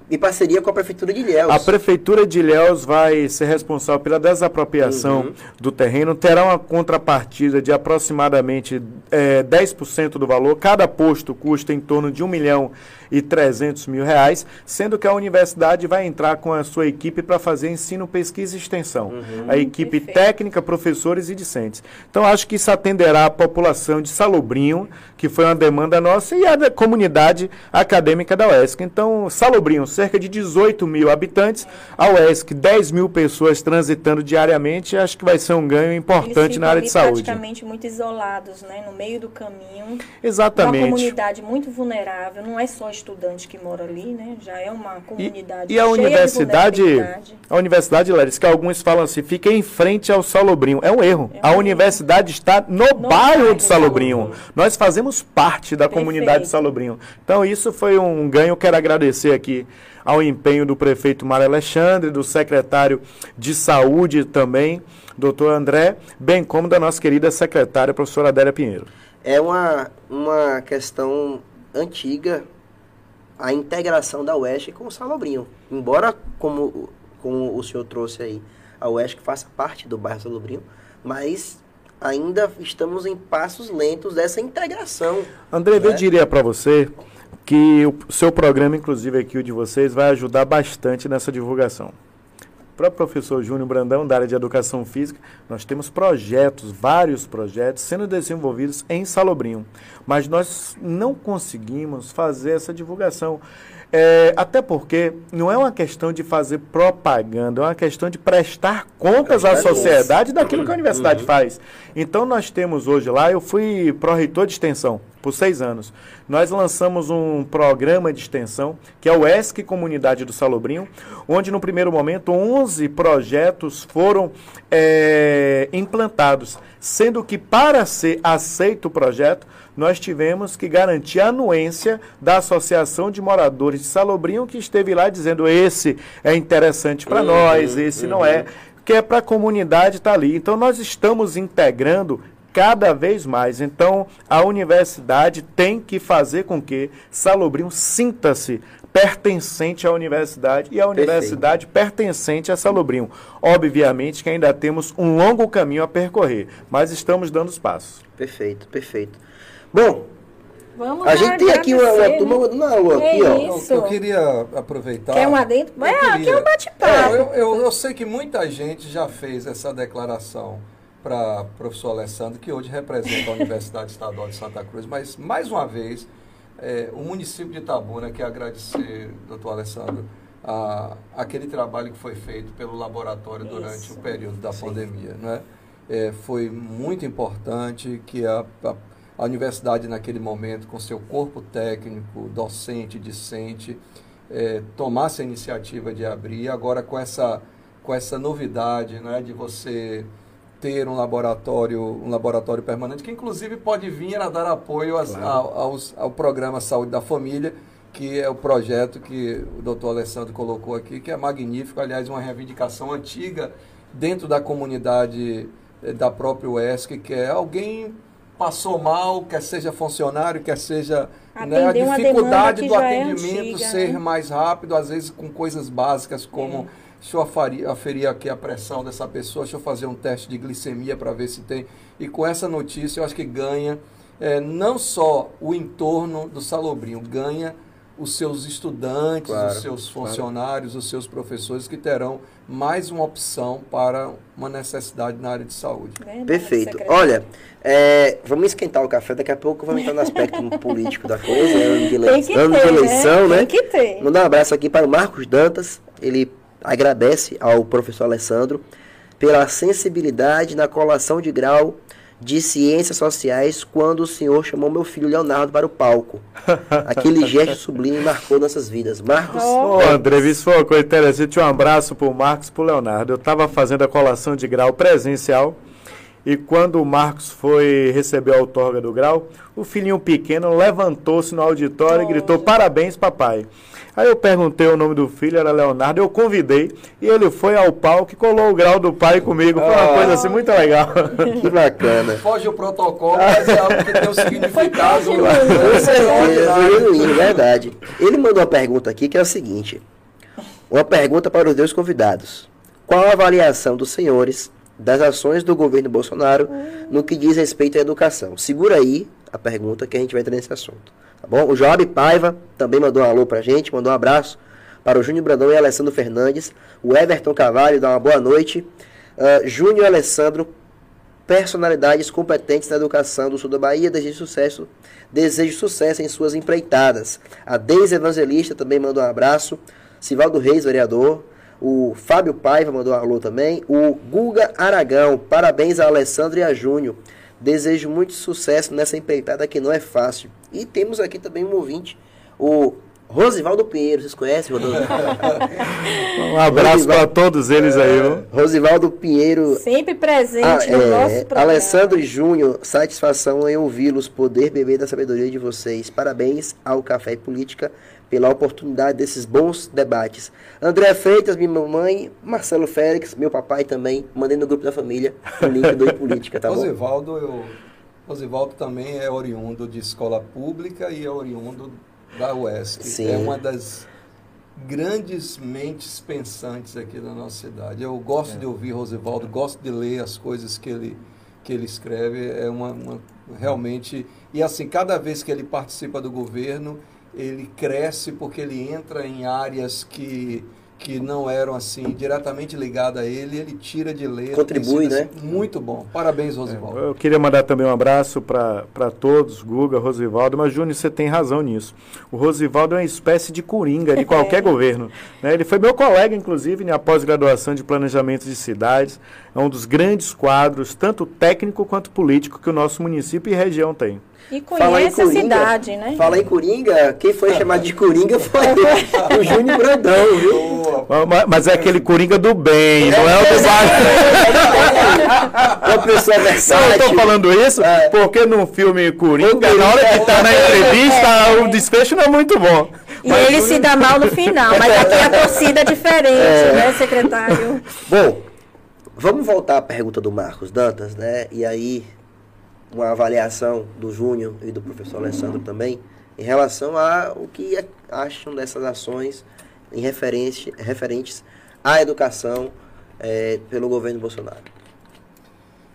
em parceria com a Prefeitura de Ilhéus. A Prefeitura de Ilhéus vai ser responsável pela desapropriação uhum. do terreno, terá uma contrapartida de aproximadamente é, 10% do valor. Cada posto custa em torno de 1 milhão e 300 mil reais, sendo que a universidade vai entrar com a sua equipe para fazer ensino, pesquisa e extensão. Uhum. A equipe Perfeito. técnica, professores e discentes. Então, acho que isso atenderá a população de Salobrinho, que foi uma demanda nossa, e a comunidade acadêmica da UESC. Então, Salobrinho, cerca de 18 mil habitantes, a UESC, 10 mil pessoas transitando diariamente, acho que vai ser um ganho importante na área de saúde. praticamente muito isolados, né, no meio do caminho. Exatamente. Uma comunidade muito vulnerável, não é só estudante que mora ali, né? Já é uma comunidade. E, e a universidade, a universidade, Larissa, que alguns falam assim, fica em frente ao Salobrinho. É um erro. É um a erro. universidade está no, no bairro do Salobrinho. Salobrinho. Nós fazemos parte da Perfeito. comunidade de Salobrinho. Então isso foi um ganho. Quero agradecer aqui ao empenho do prefeito Mário Alexandre, do secretário de Saúde também, doutor André, bem como da nossa querida secretária, professora Adélia Pinheiro. É uma, uma questão antiga a integração da UESC com o Salobrinho. Embora, como, como o senhor trouxe aí, a UESC faça parte do bairro Salobrinho, mas ainda estamos em passos lentos dessa integração. André, né? eu diria para você que o seu programa, inclusive aqui o de vocês, vai ajudar bastante nessa divulgação. Para o professor Júnior Brandão, da área de Educação Física, nós temos projetos, vários projetos, sendo desenvolvidos em Salobrinho. Mas nós não conseguimos fazer essa divulgação. É, até porque não é uma questão de fazer propaganda, é uma questão de prestar contas à sociedade daquilo que a universidade uhum. faz. Então nós temos hoje lá, eu fui pró-reitor de extensão por seis anos. Nós lançamos um programa de extensão, que é o ESC Comunidade do Salobrinho, onde no primeiro momento 11 projetos foram é, implantados, sendo que para ser aceito o projeto, nós tivemos que garantir a anuência da Associação de Moradores de Salobrinho, que esteve lá dizendo esse é interessante para uhum, nós, esse uhum. não é, que é para a comunidade estar tá ali. Então nós estamos integrando cada vez mais. Então, a universidade tem que fazer com que Salobrinho sinta-se pertencente à universidade e a universidade Perfeito. pertencente a Salobrinho. Obviamente que ainda temos um longo caminho a percorrer, mas estamos dando os passos. Perfeito, perfeito. Bom, Vamos a gente tem aqui uma, uma turma mandando alô aqui, ó. Eu, eu queria aproveitar. Quer um adentro? É, aqui é um bate-papo. É, eu, eu, eu sei que muita gente já fez essa declaração para o professor Alessandro, que hoje representa a Universidade Estadual de Santa Cruz, mas, mais uma vez, é, o município de Itabuna quer agradecer, doutor Alessandro, a, aquele trabalho que foi feito pelo laboratório Isso. durante o período da Sim. pandemia. Né? É, foi muito importante que a, a, a, universidade, naquele momento, com seu corpo técnico, docente, discente, é, tomasse a iniciativa de abrir, agora com essa, com essa novidade né, de você ter um laboratório, um laboratório permanente, que inclusive pode vir a dar apoio às, claro. ao, aos, ao programa Saúde da Família, que é o projeto que o doutor Alessandro colocou aqui, que é magnífico, aliás, uma reivindicação antiga dentro da comunidade eh, da própria UESC, que é alguém passou mal, quer seja funcionário, quer seja né, a dificuldade do é atendimento é antiga, ser né? mais rápido, às vezes com coisas básicas como... É deixa eu aferir, aferir aqui a pressão dessa pessoa, deixa eu fazer um teste de glicemia para ver se tem. E com essa notícia eu acho que ganha é, não só o entorno do Salobrinho, ganha os seus estudantes, claro, os seus funcionários, claro. os seus professores que terão mais uma opção para uma necessidade na área de saúde. Perfeito. Olha, é, vamos esquentar o café, daqui a pouco vamos entrar no aspecto *laughs* político da coisa, ano de, ele... ano ter, de eleição, né? né? Tem que ter. Mandar um abraço aqui para o Marcos Dantas, ele agradece ao professor Alessandro pela sensibilidade na colação de grau de ciências sociais quando o senhor chamou meu filho Leonardo para o palco. *laughs* Aquele gesto sublime marcou nossas vidas. Marcos. Ô, oh, André, isso foi uma coisa interessante. Um abraço para o Marcos e para o Leonardo. Eu estava fazendo a colação de grau presencial e quando o Marcos foi receber a outorga do grau, o filhinho pequeno levantou-se no auditório oh, e gritou: Parabéns, papai. Aí eu perguntei o nome do filho, era Leonardo, eu convidei e ele foi ao palco e colou o grau do pai comigo. Foi uma ah, coisa assim muito legal. *laughs* Que bacana. Foge o protocolo, mas é algo que tem um significado. É verdade. Ele mandou uma pergunta aqui que é o seguinte: uma pergunta para os dois convidados. Qual a avaliação dos senhores das ações do governo Bolsonaro no que diz respeito à educação? Segura aí a pergunta que a gente vai entrar nesse assunto. Tá bom? O Joab Paiva também mandou um alô pra gente, mandou um abraço para o Júnior Brandão e Alessandro Fernandes. O Everton Cavalho dá uma boa noite. Uh, Júnior e Alessandro, personalidades competentes na educação do sul da Bahia, desejo sucesso, desejo sucesso em suas empreitadas. A Deise Evangelista também mandou um abraço. Sivaldo Reis, vereador. O Fábio Paiva mandou um alô também. O Guga Aragão, parabéns a Alessandro e a Júnior. Desejo muito sucesso nessa empreitada que não é fácil. E temos aqui também um ouvinte, o Rosivaldo Pinheiro, vocês conhecem? *laughs* um abraço para todos eles aí. É, Rosivaldo Pinheiro. Sempre presente ah, no é, nosso programa. Alessandro Júnior, satisfação em ouvi-los, poder beber da sabedoria de vocês. Parabéns ao Café e Política pela oportunidade desses bons debates. André Freitas, minha mamãe, Marcelo Félix, meu papai também, mandei no grupo da família o link do Política, tá Rosivaldo, bom? Eu, Rosivaldo também é oriundo de escola pública e é oriundo da UESC. Sim. É uma das grandes mentes pensantes aqui da nossa cidade. Eu gosto é. de ouvir Rosivaldo, gosto de ler as coisas que ele, que ele escreve. É uma, uma realmente... E assim, cada vez que ele participa do governo ele cresce porque ele entra em áreas que que não eram assim diretamente ligadas a ele, ele tira de letra. Contribui, né? Assim, muito bom. Parabéns, Rosivaldo. É, eu queria mandar também um abraço para todos, Guga, Rosivaldo, mas Júnior, você tem razão nisso. O Rosivaldo é uma espécie de coringa de qualquer é. *laughs* governo. Né? Ele foi meu colega, inclusive, na pós-graduação de planejamento de cidades. É um dos grandes quadros, tanto técnico quanto político, que o nosso município e região tem. E conhece a cidade, né? Fala em Coringa, quem foi chamado de Coringa foi *laughs* o Júnior Brandão, viu? Mas, mas, é aquele Coringa do bem, não é o do mal. Uma pessoa versátil. Eu estou falando isso é. porque no filme Coringa, na hora que está na *laughs* entrevista, é. o desfecho não é muito bom. E mas ele se dá mal no final, mas aqui a torcida é diferente, é. né, secretário? Bom, vamos voltar à pergunta do Marcos Dantas, né? E aí uma avaliação do Júnior e do professor Alessandro também em relação a o que acham dessas ações em referente, referentes à educação é, pelo governo Bolsonaro.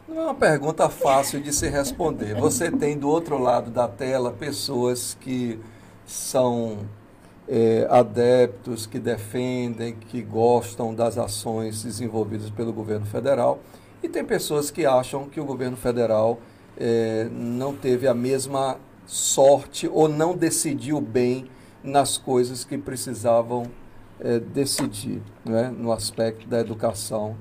Não é uma pergunta fácil de se responder. Você tem do outro lado da tela pessoas que são é, adeptos, que defendem, que gostam das ações desenvolvidas pelo governo federal, e tem pessoas que acham que o governo federal é, não teve a mesma sorte ou não decidiu bem nas coisas que precisavam é, decidir, né, no aspecto da educação,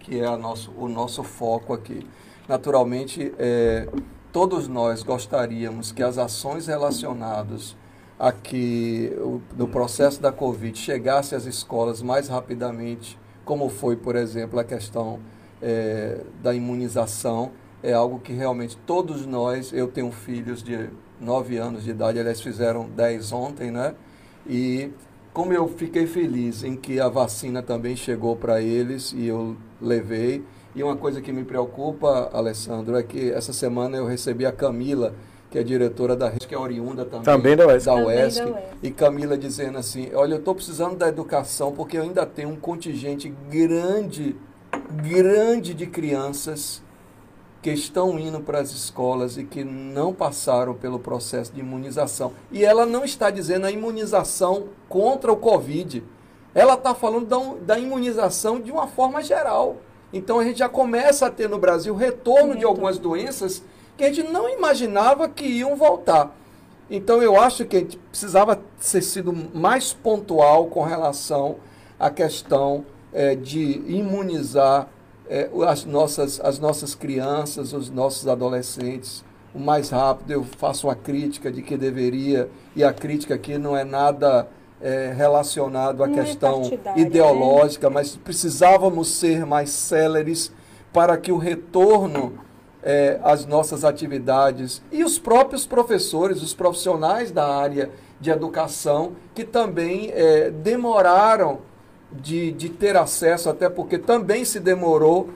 que é nosso, o nosso foco aqui. Naturalmente, é, todos nós gostaríamos que as ações relacionadas a que no processo da Covid chegasse às escolas mais rapidamente, como foi, por exemplo, a questão é, da imunização, é algo que realmente todos nós, eu tenho filhos de 9 anos de idade, eles fizeram 10 ontem, né? E como eu fiquei feliz em que a vacina também chegou para eles e eu levei. E uma coisa que me preocupa, Alessandro, é que essa semana eu recebi a Camila, que é diretora da rede, que é oriunda também, também da UESC. Da UESC, da UESC. E Camila dizendo assim, olha, eu estou precisando da educação porque eu ainda tenho um contingente grande, grande de crianças que estão indo para as escolas e que não passaram pelo processo de imunização. E ela não está dizendo a imunização contra o Covid. Ela está falando da, da, imunização de uma forma geral. Então a gente já começa a ter no Brasil retorno de algumas doenças que a gente não imaginava que iam voltar. Então eu acho que a gente precisava ser sido mais pontual com relação à questão é, de imunizar é, as, nossas, as nossas crianças, os nossos adolescentes, o mais rápido. Eu faço uma crítica de que deveria, e a crítica aqui não é nada é, relacionado à não é questão é ideológica, né? mas precisávamos ser mais céleres para que o retorno é, às nossas atividades e os próprios professores, os profissionais da área de educação, que também é, demoraram de, de ter acesso, até porque também se demorou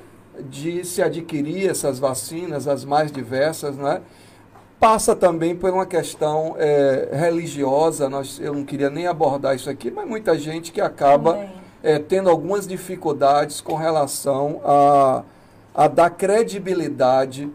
de se adquirir essas vacinas, as mais diversas, né? Passa também por uma questão é, religiosa, nós, eu não queria nem abordar isso aqui, mas muita gente que acaba é, tendo algumas dificuldades com relação a, a dar credibilidade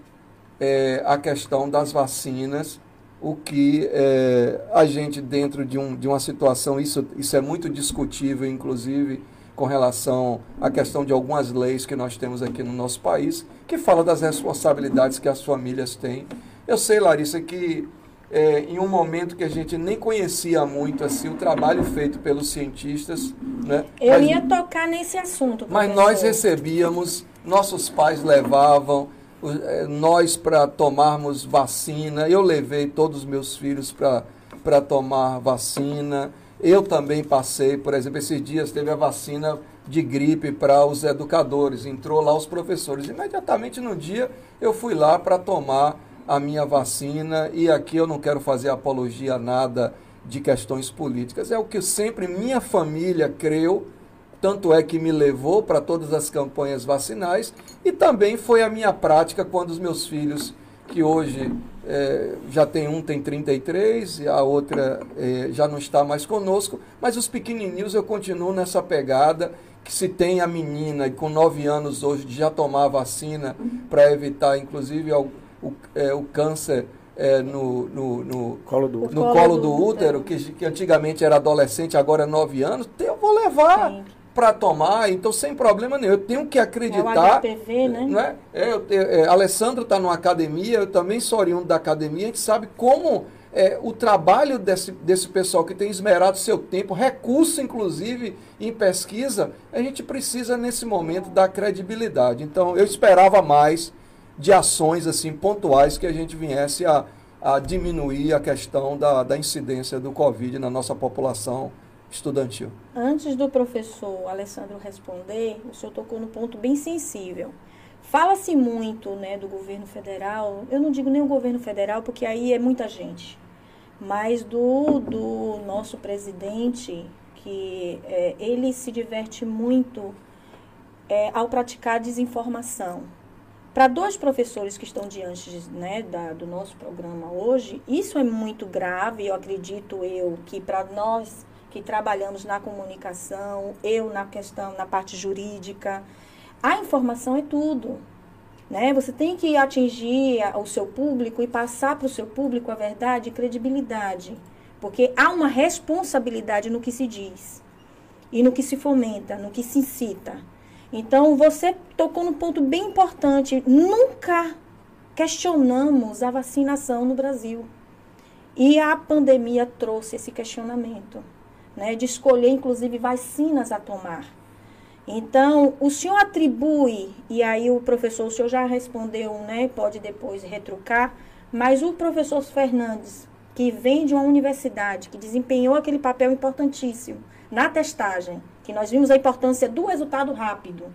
é, à questão das vacinas o que é, a gente, dentro de, um, de uma situação, isso, isso é muito discutível, inclusive com relação à questão de algumas leis que nós temos aqui no nosso país, que fala das responsabilidades que as famílias têm. Eu sei, Larissa, que é, em um momento que a gente nem conhecia muito assim o trabalho feito pelos cientistas, né? Eu mas, ia tocar nesse assunto. Professor. Mas nós recebíamos, nossos pais levavam, nós para tomarmos vacina. Eu levei todos os meus filhos para tomar vacina. Eu também passei, por exemplo, esses dias teve a vacina de gripe para os educadores, entrou lá os professores. Imediatamente no dia eu fui lá para tomar a minha vacina e aqui eu não quero fazer apologia a nada de questões políticas. É o que sempre minha família creu, tanto é que me levou para todas as campanhas vacinais e também foi a minha prática quando os meus filhos, que hoje é, já tem um tem 33 e a outra é, já não está mais conosco, mas os pequenininhos eu continuo nessa pegada que se tem a menina com 9 anos hoje de já tomar a vacina para evitar inclusive o, o, é, o câncer é, no, no, no, colo do, no colo, colo do útero, que, que, antigamente era adolescente, agora é 9 anos, eu vou levar para tomar, então sem problema nenhum. Eu tenho que acreditar. É o HPV, né? Não é? É, eu, é, Alessandro está numa academia, eu também sou oriundo da academia, a gente sabe como é, o trabalho desse, desse pessoal que tem esmerado seu tempo, recurso inclusive em pesquisa, a gente precisa nesse momento dar credibilidade. Então eu esperava mais de ações assim pontuais que a gente viesse a, a diminuir a questão da, da incidência do Covid na nossa população estudantil. Antes do professor Alessandro responder, o senhor tocou no ponto bem sensível. Fala-se muito né, do governo federal, eu não digo nem o governo federal, porque aí é muita gente, mas do, do nosso presidente, que é, ele se diverte muito é, ao praticar desinformação. Para dois professores que estão diante né, da, do nosso programa hoje, isso é muito grave, eu acredito eu, que para nós que trabalhamos na comunicação, eu na questão, na parte jurídica, a informação é tudo. Né? Você tem que atingir o seu público e passar para o seu público a verdade e credibilidade. Porque há uma responsabilidade no que se diz e no que se fomenta, no que se incita. Então, você tocou num ponto bem importante. Nunca questionamos a vacinação no Brasil. E a pandemia trouxe esse questionamento, né, de escolher, inclusive, vacinas a tomar. Então, o senhor atribui, e aí o professor, o senhor já respondeu, né, pode depois retrucar, mas o professor Fernandes, que vem de uma universidade, que desempenhou aquele papel importantíssimo na testagem, que nós vimos a importância do resultado rápido.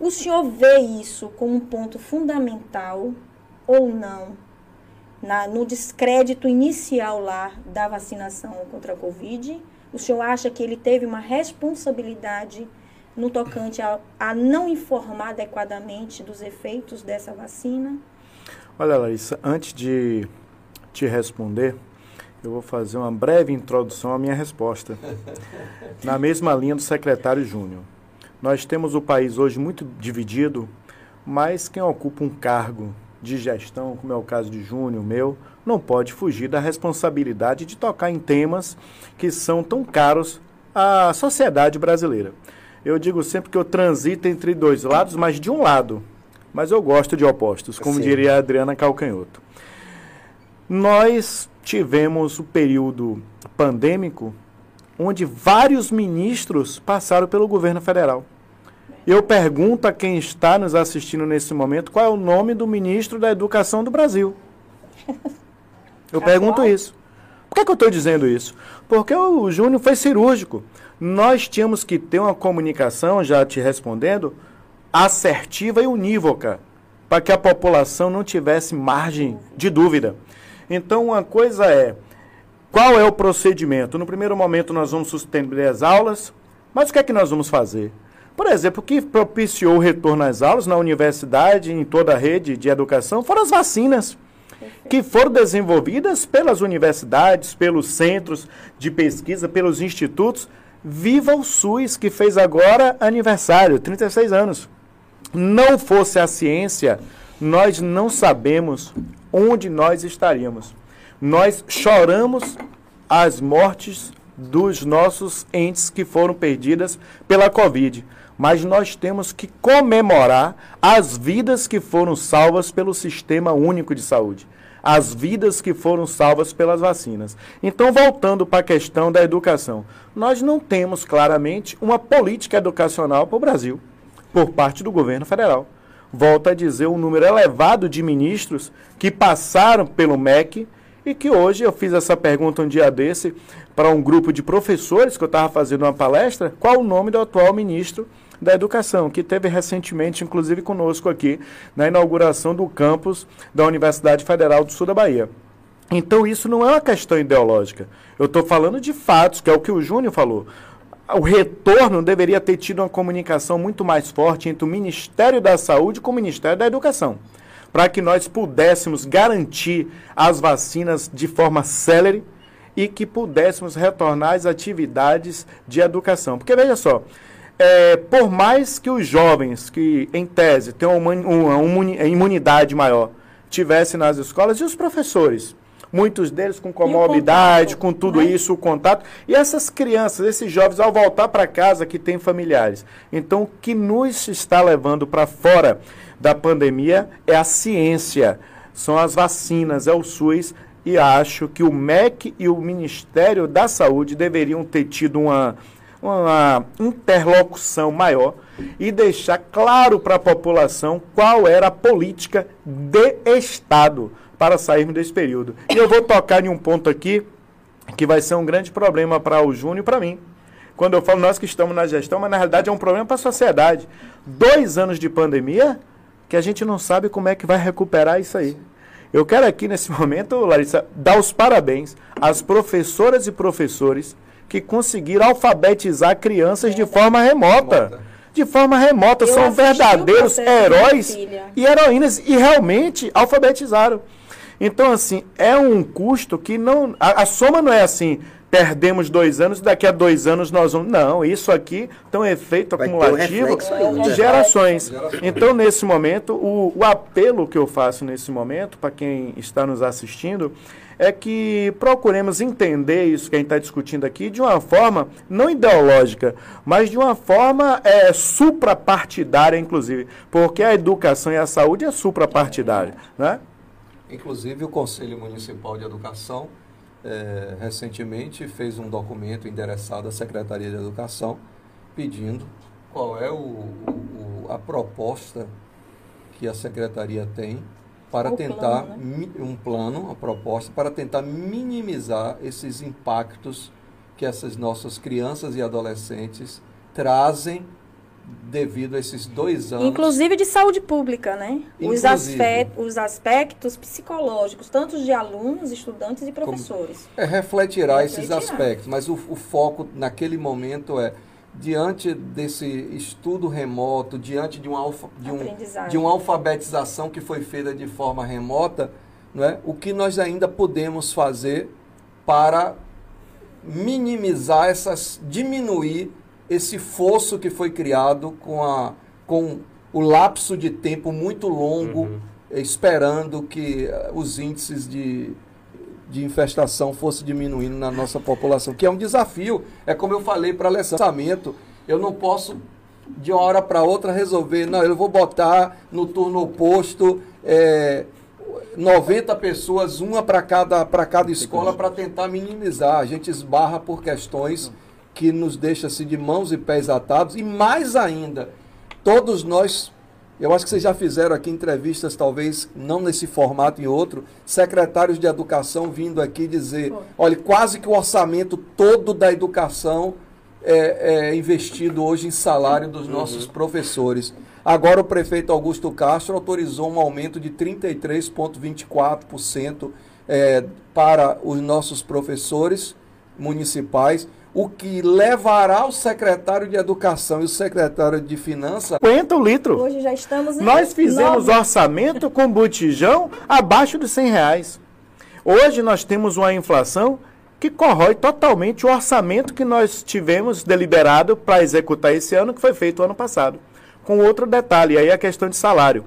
O senhor vê isso como um ponto fundamental ou não na, no descrédito inicial lá da vacinação contra a Covid? O senhor acha que ele teve uma responsabilidade no tocante a, a não informar adequadamente dos efeitos dessa vacina? Olha, Larissa, antes de te responder, eu vou fazer uma breve introdução à minha resposta. *laughs* Na mesma linha do secretário Júnior. Nós temos o país hoje muito dividido, mas quem ocupa um cargo de gestão, como é o caso de Júnior, meu, não pode fugir da responsabilidade de tocar em temas que são tão caros à sociedade brasileira. Eu digo sempre que eu transito entre dois lados, mas de um lado. Mas eu gosto de opostos, como Sim. diria a Adriana Calcanhoto. Nós tivemos o período pandêmico onde vários ministros passaram pelo governo federal. Eu pergunto a quem está nos assistindo nesse momento qual é o nome do ministro da Educação do Brasil. *laughs* Eu pergunto isso. Por que, que eu estou dizendo isso? Porque o Júnior foi cirúrgico. Nós tínhamos que ter uma comunicação, já te respondendo, assertiva e unívoca, para que a população não tivesse margem de dúvida. Então, uma coisa é, qual é o procedimento? No primeiro momento, nós vamos suspender as aulas, mas o que é que nós vamos fazer? Por exemplo, o que propiciou o retorno às aulas na universidade, em toda a rede de educação, foram as vacinas, que foram desenvolvidas pelas universidades, pelos centros de pesquisa, pelos institutos. Viva o SUS, que fez agora aniversário, 36 anos. Não fosse a ciência, nós não sabemos onde nós estaríamos. Nós choramos as mortes dos nossos entes que foram perdidas pela Covid. Mas nós temos que comemorar as vidas que foram salvas pelo Sistema Único de Saúde, as vidas que foram salvas pelas vacinas. Então, voltando para a questão da educação, nós não temos claramente uma política educacional para o Brasil, por parte do governo federal. Volta a dizer, um número elevado de ministros que passaram pelo MEC e que hoje eu fiz essa pergunta um dia desse para um grupo de professores que eu estava fazendo uma palestra, qual o nome do atual ministro da Educação, que teve recentemente, inclusive conosco aqui, na inauguração do campus da Universidade Federal do Sul da Bahia. Então isso não é uma questão ideológica. Eu estou falando de fatos, que é o que o Júnior falou. O retorno deveria ter tido uma comunicação muito mais forte entre o Ministério da Saúde com o Ministério da Educação para que nós pudéssemos garantir as vacinas de forma célere e que pudéssemos retornar às atividades de educação. Porque veja só, é, por mais que os jovens, que em tese têm uma, uma, uma imunidade maior, tivessem nas escolas, e os professores? muitos deles com comorbidade, com tudo né? isso, o contato. E essas crianças, esses jovens, ao voltar para casa, que têm familiares. Então, o que nos está levando para fora da pandemia é a ciência, são as vacinas, é o SUS, e acho que o MEC e o Ministério da Saúde deveriam ter tido uma, uma interlocução maior e deixar claro para a população qual era a política de Estado para sairmos desse período. E eu vou tocar em um ponto aqui que vai ser um grande problema para o Júnior e para mim. Quando eu falo nós que estamos na gestão, mas na realidade é um problema para a sociedade. Dois anos de pandemia que a gente não sabe como é que vai recuperar isso aí. Eu quero aqui nesse *laughs* momento, Larissa, dar os parabéns às professoras e professores que conseguiram alfabetizar crianças de forma remota. De forma remota, Eu são verdadeiros heróis e heroínas e realmente alfabetizaram. Então, assim, é um custo que não. A, a soma não é assim, perdemos dois anos, daqui a dois anos nós vamos. Não, isso aqui tem um efeito Vai acumulativo um de gerações. Então, nesse momento, o, o apelo que eu faço nesse momento, para quem está nos assistindo, é que procuremos entender isso que a gente está discutindo aqui de uma forma não ideológica, mas de uma forma é, suprapartidária, inclusive, porque a educação e a saúde é suprapartidária, né? Inclusive, o Conselho Municipal de Educação é, recentemente fez um documento endereçado à Secretaria de Educação pedindo qual é o, o, a proposta que a Secretaria tem para o tentar plano, né? um plano, uma proposta para tentar minimizar esses impactos que essas nossas crianças e adolescentes trazem devido a esses dois anos. Inclusive de saúde pública, né? Os, aspectos, os aspectos psicológicos, tanto de alunos, estudantes e professores. Como, é, refletirá, refletirá esses aspectos, mas o, o foco naquele momento é diante desse estudo remoto, diante de, um alfa, de, um, de uma alfabetização que foi feita de forma remota, não é? o que nós ainda podemos fazer para minimizar essas, diminuir esse fosso que foi criado com, a, com o lapso de tempo muito longo, uhum. esperando que eh, os índices de, de infestação fossem diminuindo na nossa população, que é um desafio. É como eu falei para Alessandro, eu não posso de uma hora para outra resolver, não, eu vou botar no turno oposto é, 90 pessoas, uma para cada, cada escola, para tentar minimizar. A gente esbarra por questões que nos deixa assim de mãos e pés atados, e mais ainda, todos nós, eu acho que vocês já fizeram aqui entrevistas, talvez não nesse formato em outro, secretários de educação vindo aqui dizer, olha, quase que o orçamento todo da educação é, é investido hoje em salário dos nossos uhum. professores. Agora o prefeito Augusto Castro autorizou um aumento de 33,24% é, para os nossos professores municipais o que levará o secretário de Educação e o secretário de Finanças. 50 litros. Hoje já estamos em Nós fizemos nove. orçamento com botijão abaixo de 100 reais. Hoje nós temos uma inflação que corrói totalmente o orçamento que nós tivemos deliberado para executar esse ano, que foi feito ano passado. Com outro detalhe, aí a questão de salário.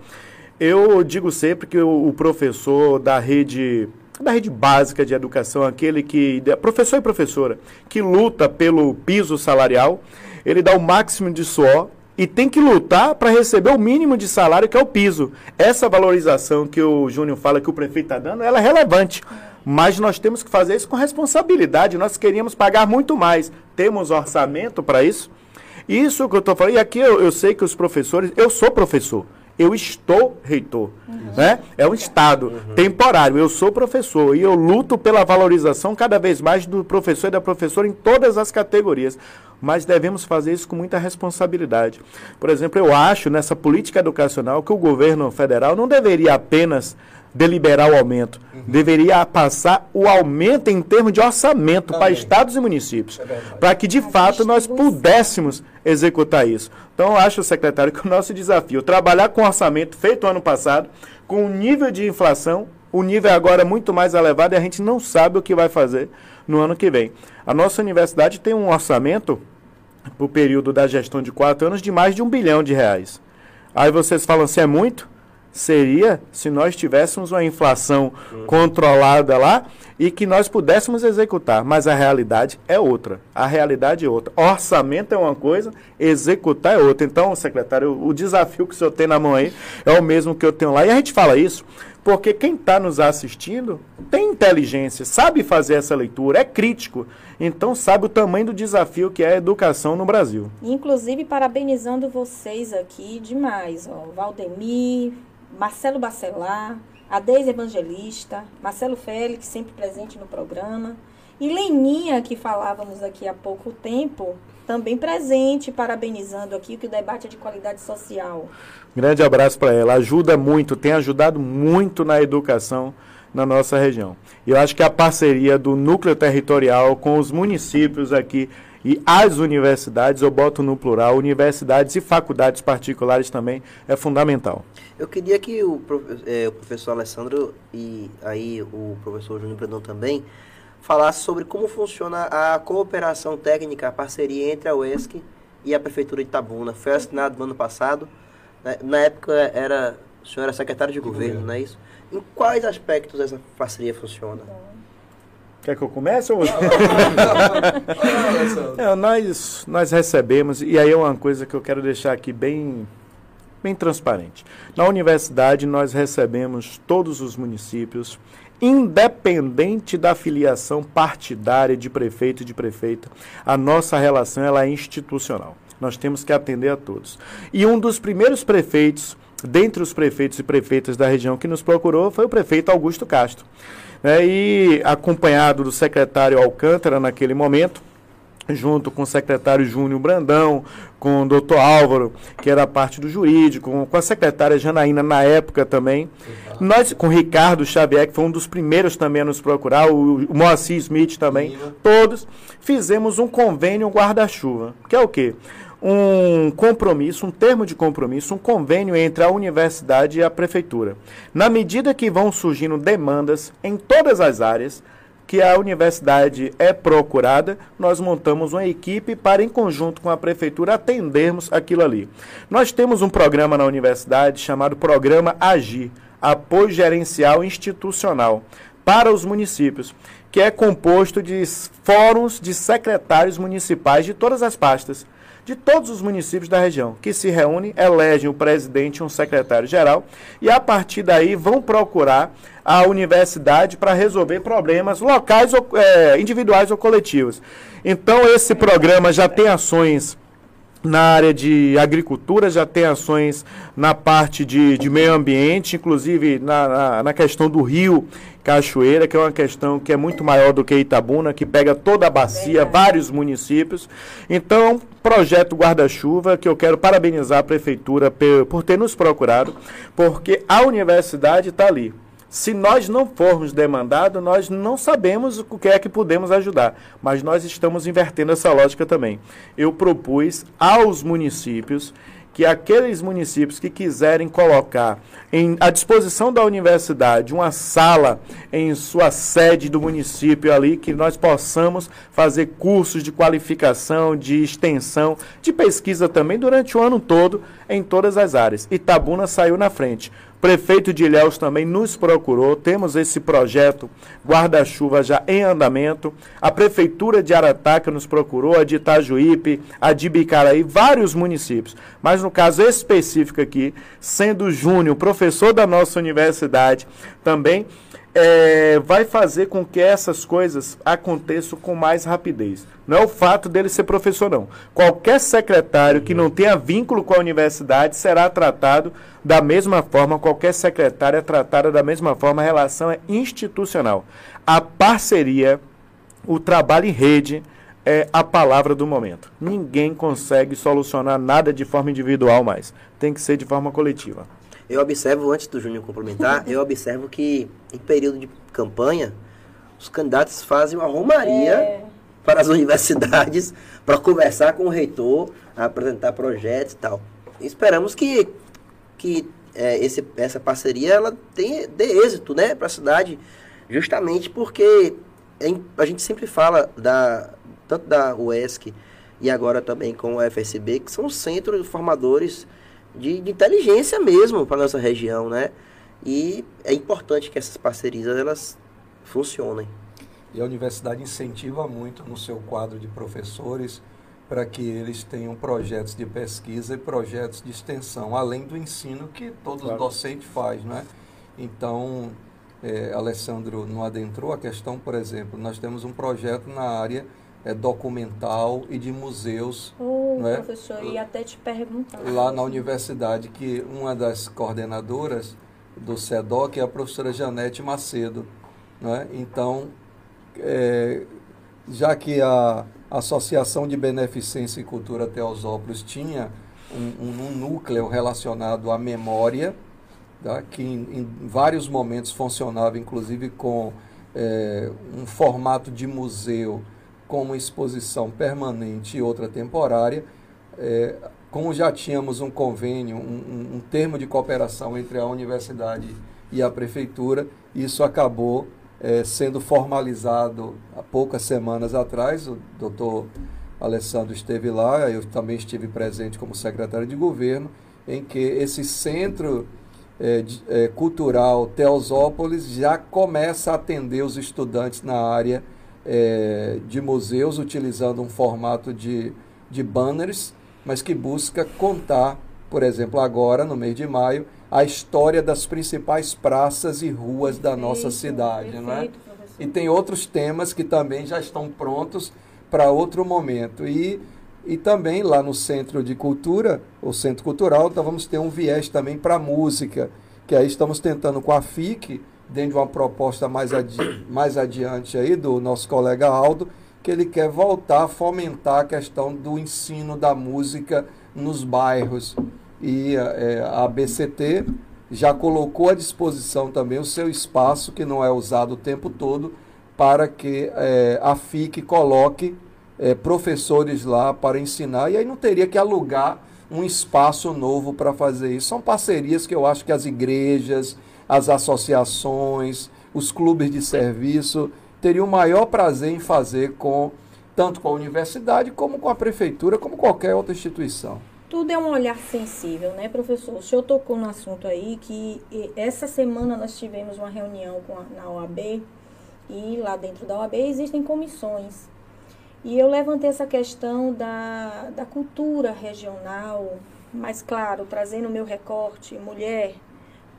Eu digo sempre que o, o professor da rede da rede básica de educação, aquele que, professor e professora, que luta pelo piso salarial, ele dá o máximo de suor e tem que lutar para receber o mínimo de salário, que é o piso. Essa valorização que o Júnior fala que o prefeito está dando, ela é relevante. Mas nós temos que fazer isso com responsabilidade. Nós queríamos pagar muito mais. Temos orçamento para isso? Isso que eu estou falando. E aqui eu, eu sei que os professores. Eu sou professor. Eu estou reitor. Uhum. Né? É um estado uhum. temporário. Eu sou professor e eu luto pela valorização cada vez mais do professor e da professora em todas as categorias. Mas devemos fazer isso com muita responsabilidade. Por exemplo, eu acho nessa política educacional que o governo federal não deveria apenas deliberar o aumento. Uhum. Deveria passar o aumento em termos de orçamento Também. para estados e municípios, é para que de fato nós pudéssemos executar isso. Então, eu acho, secretário, que o nosso desafio é trabalhar com o orçamento feito ano passado, com o nível de inflação, o nível agora é muito mais elevado e a gente não sabe o que vai fazer no ano que vem. A nossa universidade tem um orçamento, para o período da gestão de quatro anos, de mais de um bilhão de reais. Aí vocês falam se é muito, seria se nós tivéssemos uma inflação uhum. controlada lá e que nós pudéssemos executar, mas a realidade é outra. A realidade é outra. Orçamento é uma coisa, executar é outra. Então, secretário, o desafio que o senhor tem na mão aí é o mesmo que eu tenho lá. E a gente fala isso porque quem está nos assistindo tem inteligência, sabe fazer essa leitura, é crítico. Então sabe o tamanho do desafio que é a educação no Brasil. Inclusive, parabenizando vocês aqui demais. Ó, Valdemir, Marcelo Bacelar, a Deise Evangelista, Marcelo Félix, sempre presente no programa, e Leninha, que falávamos aqui há pouco tempo, também presente, parabenizando aqui que o debate é de qualidade social. Grande abraço para ela. Ajuda muito, tem ajudado muito na educação na nossa região. Eu acho que a parceria do núcleo territorial com os municípios aqui e as universidades, eu boto no plural, universidades e faculdades particulares também, é fundamental. Eu queria que o, é, o professor Alessandro e aí o professor Júnior Brandão também falasse sobre como funciona a cooperação técnica, a parceria entre a UESC e a Prefeitura de Itabuna. Foi assinado no ano passado. Né? Na época era, o senhor era secretário de governo, não é isso? Em quais aspectos essa parceria funciona? Quer que eu comece? Ou... é, *laughs* nós, nós recebemos, e aí é uma coisa que eu quero deixar aqui bem bem transparente. Na universidade, nós recebemos todos os municípios, independente da filiação partidária de prefeito e de prefeita. A nossa relação ela é institucional. Nós temos que atender a todos. E um dos primeiros prefeitos, dentre os prefeitos e prefeitas da região que nos procurou, foi o prefeito Augusto Castro. É, e acompanhado do secretário Alcântara naquele momento, junto com o secretário Júnior Brandão, com o doutor Álvaro, que era parte do jurídico, com a secretária Janaína na época também. Nós, com o Ricardo Xavier, que foi um dos primeiros também a nos procurar, o, o Moacir Smith também, todos, fizemos um convênio guarda-chuva, que é o quê? Um compromisso, um termo de compromisso, um convênio entre a universidade e a prefeitura. Na medida que vão surgindo demandas em todas as áreas, que a universidade é procurada, nós montamos uma equipe para, em conjunto com a prefeitura, atendermos aquilo ali. Nós temos um programa na universidade chamado Programa Agir Apoio Gerencial Institucional para os municípios, que é composto de fóruns de secretários municipais de todas as pastas de todos os municípios da região, que se reúnem, elegem o presidente e um secretário-geral, e a partir daí vão procurar a universidade para resolver problemas locais, é, individuais ou coletivos. Então, esse programa já tem ações na área de agricultura, já tem ações na parte de, de meio ambiente, inclusive na, na, na, questão do rio Cachoeira, que é uma questão que é muito maior do que Itabuna, que pega toda a bacia, vários municípios. Então, projeto guarda-chuva, que eu quero parabenizar a prefeitura por, por ter nos procurado, porque a universidade está ali. Se nós não formos demandados, nós não sabemos o que é que podemos ajudar. Mas nós estamos invertendo essa lógica também. Eu propus aos municípios que aqueles municípios que quiserem colocar em, à disposição da universidade uma sala em sua sede do município ali, que nós possamos fazer cursos de qualificação, de extensão, de pesquisa também durante o ano todo em todas as áreas. Itabuna saiu na frente. Prefeito de Ilhéus também nos procurou. Temos esse projeto guarda-chuva já em andamento. A Prefeitura de Arataca nos procurou, a de Itajuípe, a de Bicaraí, vários municípios. Mas no caso específico aqui, sendo Júnior, professor da nossa universidade, também é, vai fazer com que essas coisas aconteçam com mais rapidez. Não é o fato dele ser professor, não. Qualquer secretário que não tenha vínculo com a universidade será tratado da mesma forma, qualquer secretária é tratada da mesma forma, a relação é institucional. A parceria, o trabalho em rede, é a palavra do momento. Ninguém consegue solucionar nada de forma individual mais. Tem que ser de forma coletiva. Eu observo, antes do Júnior complementar, eu observo que em período de campanha, os candidatos fazem uma romaria é. para as *laughs* universidades para conversar com o reitor, apresentar projetos e tal. esperamos que, que é, esse, essa parceria ela tenha, dê êxito né, para a cidade, justamente porque a gente sempre fala da, tanto da UESC e agora também com o FSB, que são centros formadores de, de inteligência mesmo para nossa região, né? E é importante que essas parcerias elas funcionem. E a universidade incentiva muito no seu quadro de professores para que eles tenham projetos de pesquisa e projetos de extensão, além do ensino que todo claro. docente faz, né? Então, é, Alessandro não adentrou a questão, por exemplo, nós temos um projeto na área é, documental e de museus. Né? professor, ia até te perguntar. Lá na universidade, que uma das coordenadoras do SEDOC é a professora Janete Macedo. Né? Então, é, já que a Associação de Beneficência e Cultura Teosópolis tinha um, um, um núcleo relacionado à memória, tá? que em, em, vários momentos funcionava, inclusive com é, um formato de museu com uma exposição permanente e outra temporária. É, como já tínhamos um convênio, um, um, termo de cooperação entre a universidade e a prefeitura, isso acabou é, sendo formalizado há poucas semanas atrás. O doutor Alessandro esteve lá, eu também estive presente como secretário de governo, em que esse centro é, é, cultural Teosópolis já começa a atender os estudantes na área é, de museus utilizando um formato de, de banners, mas que busca contar, por exemplo, agora, no mês de maio, a história das principais praças e ruas da nossa cidade. Perfeito, é? E tem outros temas que também já estão prontos para outro momento. E, e também lá no Centro de Cultura, o Centro Cultural, então vamos ter um viés também para a música, que aí estamos tentando com a FIC dentro de uma proposta mais, adi mais adiante aí do nosso colega Aldo, que ele quer voltar a fomentar a questão do ensino da música nos bairros. E é, a BCT já colocou à disposição também o seu espaço, que não é usado o tempo todo, para que é, a FIC coloque é, professores lá para ensinar, e aí não teria que alugar um espaço novo para fazer isso. São parcerias que eu acho que as igrejas, as associações, os clubes de serviço teriam o maior prazer em fazer com tanto com a universidade como com a prefeitura, como qualquer outra instituição. Tudo é um olhar sensível, né, professor? O senhor tocou no assunto aí que essa semana nós tivemos uma reunião com a, na OAB e lá dentro da OAB existem comissões. E eu levantei essa questão da, da cultura regional, mas claro, trazendo o meu recorte, mulher,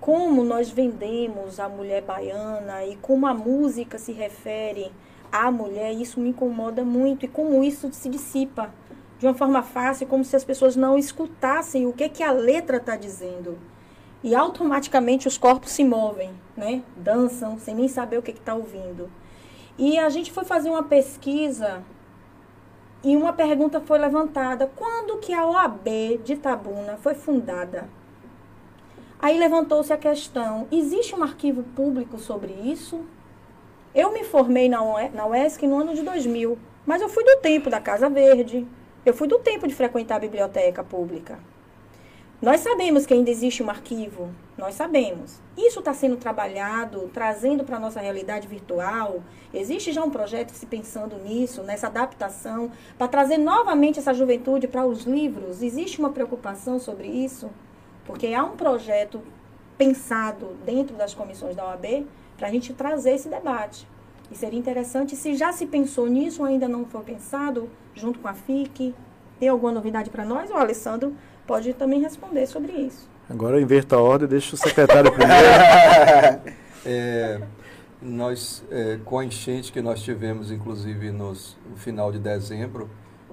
como nós vendemos a mulher baiana e como a música se refere à mulher, isso me incomoda muito e como isso se dissipa de uma forma fácil, como se as pessoas não escutassem o que, que a letra está dizendo. E automaticamente os corpos se movem, né? dançam, sem nem saber o que está ouvindo. E a gente foi fazer uma pesquisa e uma pergunta foi levantada: quando que a OAB de Tabuna foi fundada? Aí levantou-se a questão: existe um arquivo público sobre isso? Eu me formei na, UESC no ano de 2000, mas eu fui do tempo da Casa Verde, eu fui do tempo de frequentar a biblioteca pública. Nós sabemos que ainda existe um arquivo, nós sabemos. Isso está sendo trabalhado, trazendo para a nossa realidade virtual. Existe já um projeto se pensando nisso, nessa adaptação, para trazer novamente essa juventude para os livros. Existe uma preocupação sobre isso? Porque há um projeto pensado dentro das comissões da OAB para a gente trazer esse debate. E seria interessante, se já se pensou nisso, ainda não foi pensado, junto com a FIC, tem alguma novidade para nós? O Alessandro pode também responder sobre isso. Agora eu inverto a ordem, deixo o secretário primeiro. *laughs* é, nós, é, com a enchente que nós tivemos, inclusive nos, no final de dezembro,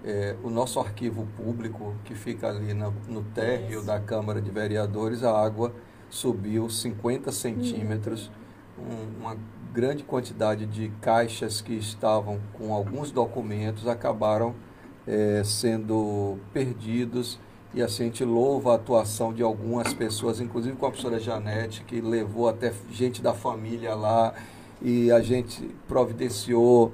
é, o nosso arquivo público, que fica ali no, no térreo da Câmara de Vereadores, a água subiu 50 centímetros, um, uma grande quantidade de caixas que estavam com alguns documentos acabaram é, sendo perdidos e assim a gente louva a atuação de algumas pessoas, inclusive com a professora Janete, que levou até gente da família lá e a gente providenciou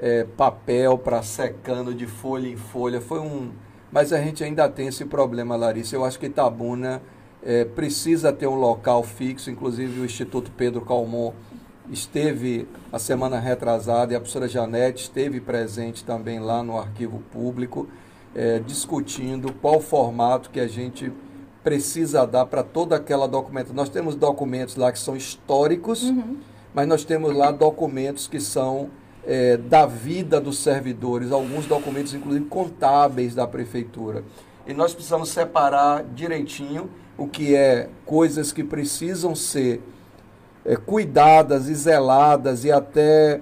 é, papel para secando de folha em folha. Foi um. Mas a gente ainda tem esse problema, Larissa. Eu acho que Itabuna é, precisa ter um local fixo, inclusive o Instituto Pedro Calmon esteve a semana retrasada e a professora Janete esteve presente também lá no arquivo público, é, discutindo qual formato que a gente precisa dar para toda aquela documentação. Nós temos documentos lá que são históricos, uhum. mas nós temos lá documentos que são é, da vida dos servidores, alguns documentos, inclusive contábeis da prefeitura. E nós precisamos separar direitinho o que é coisas que precisam ser é, cuidadas e zeladas e até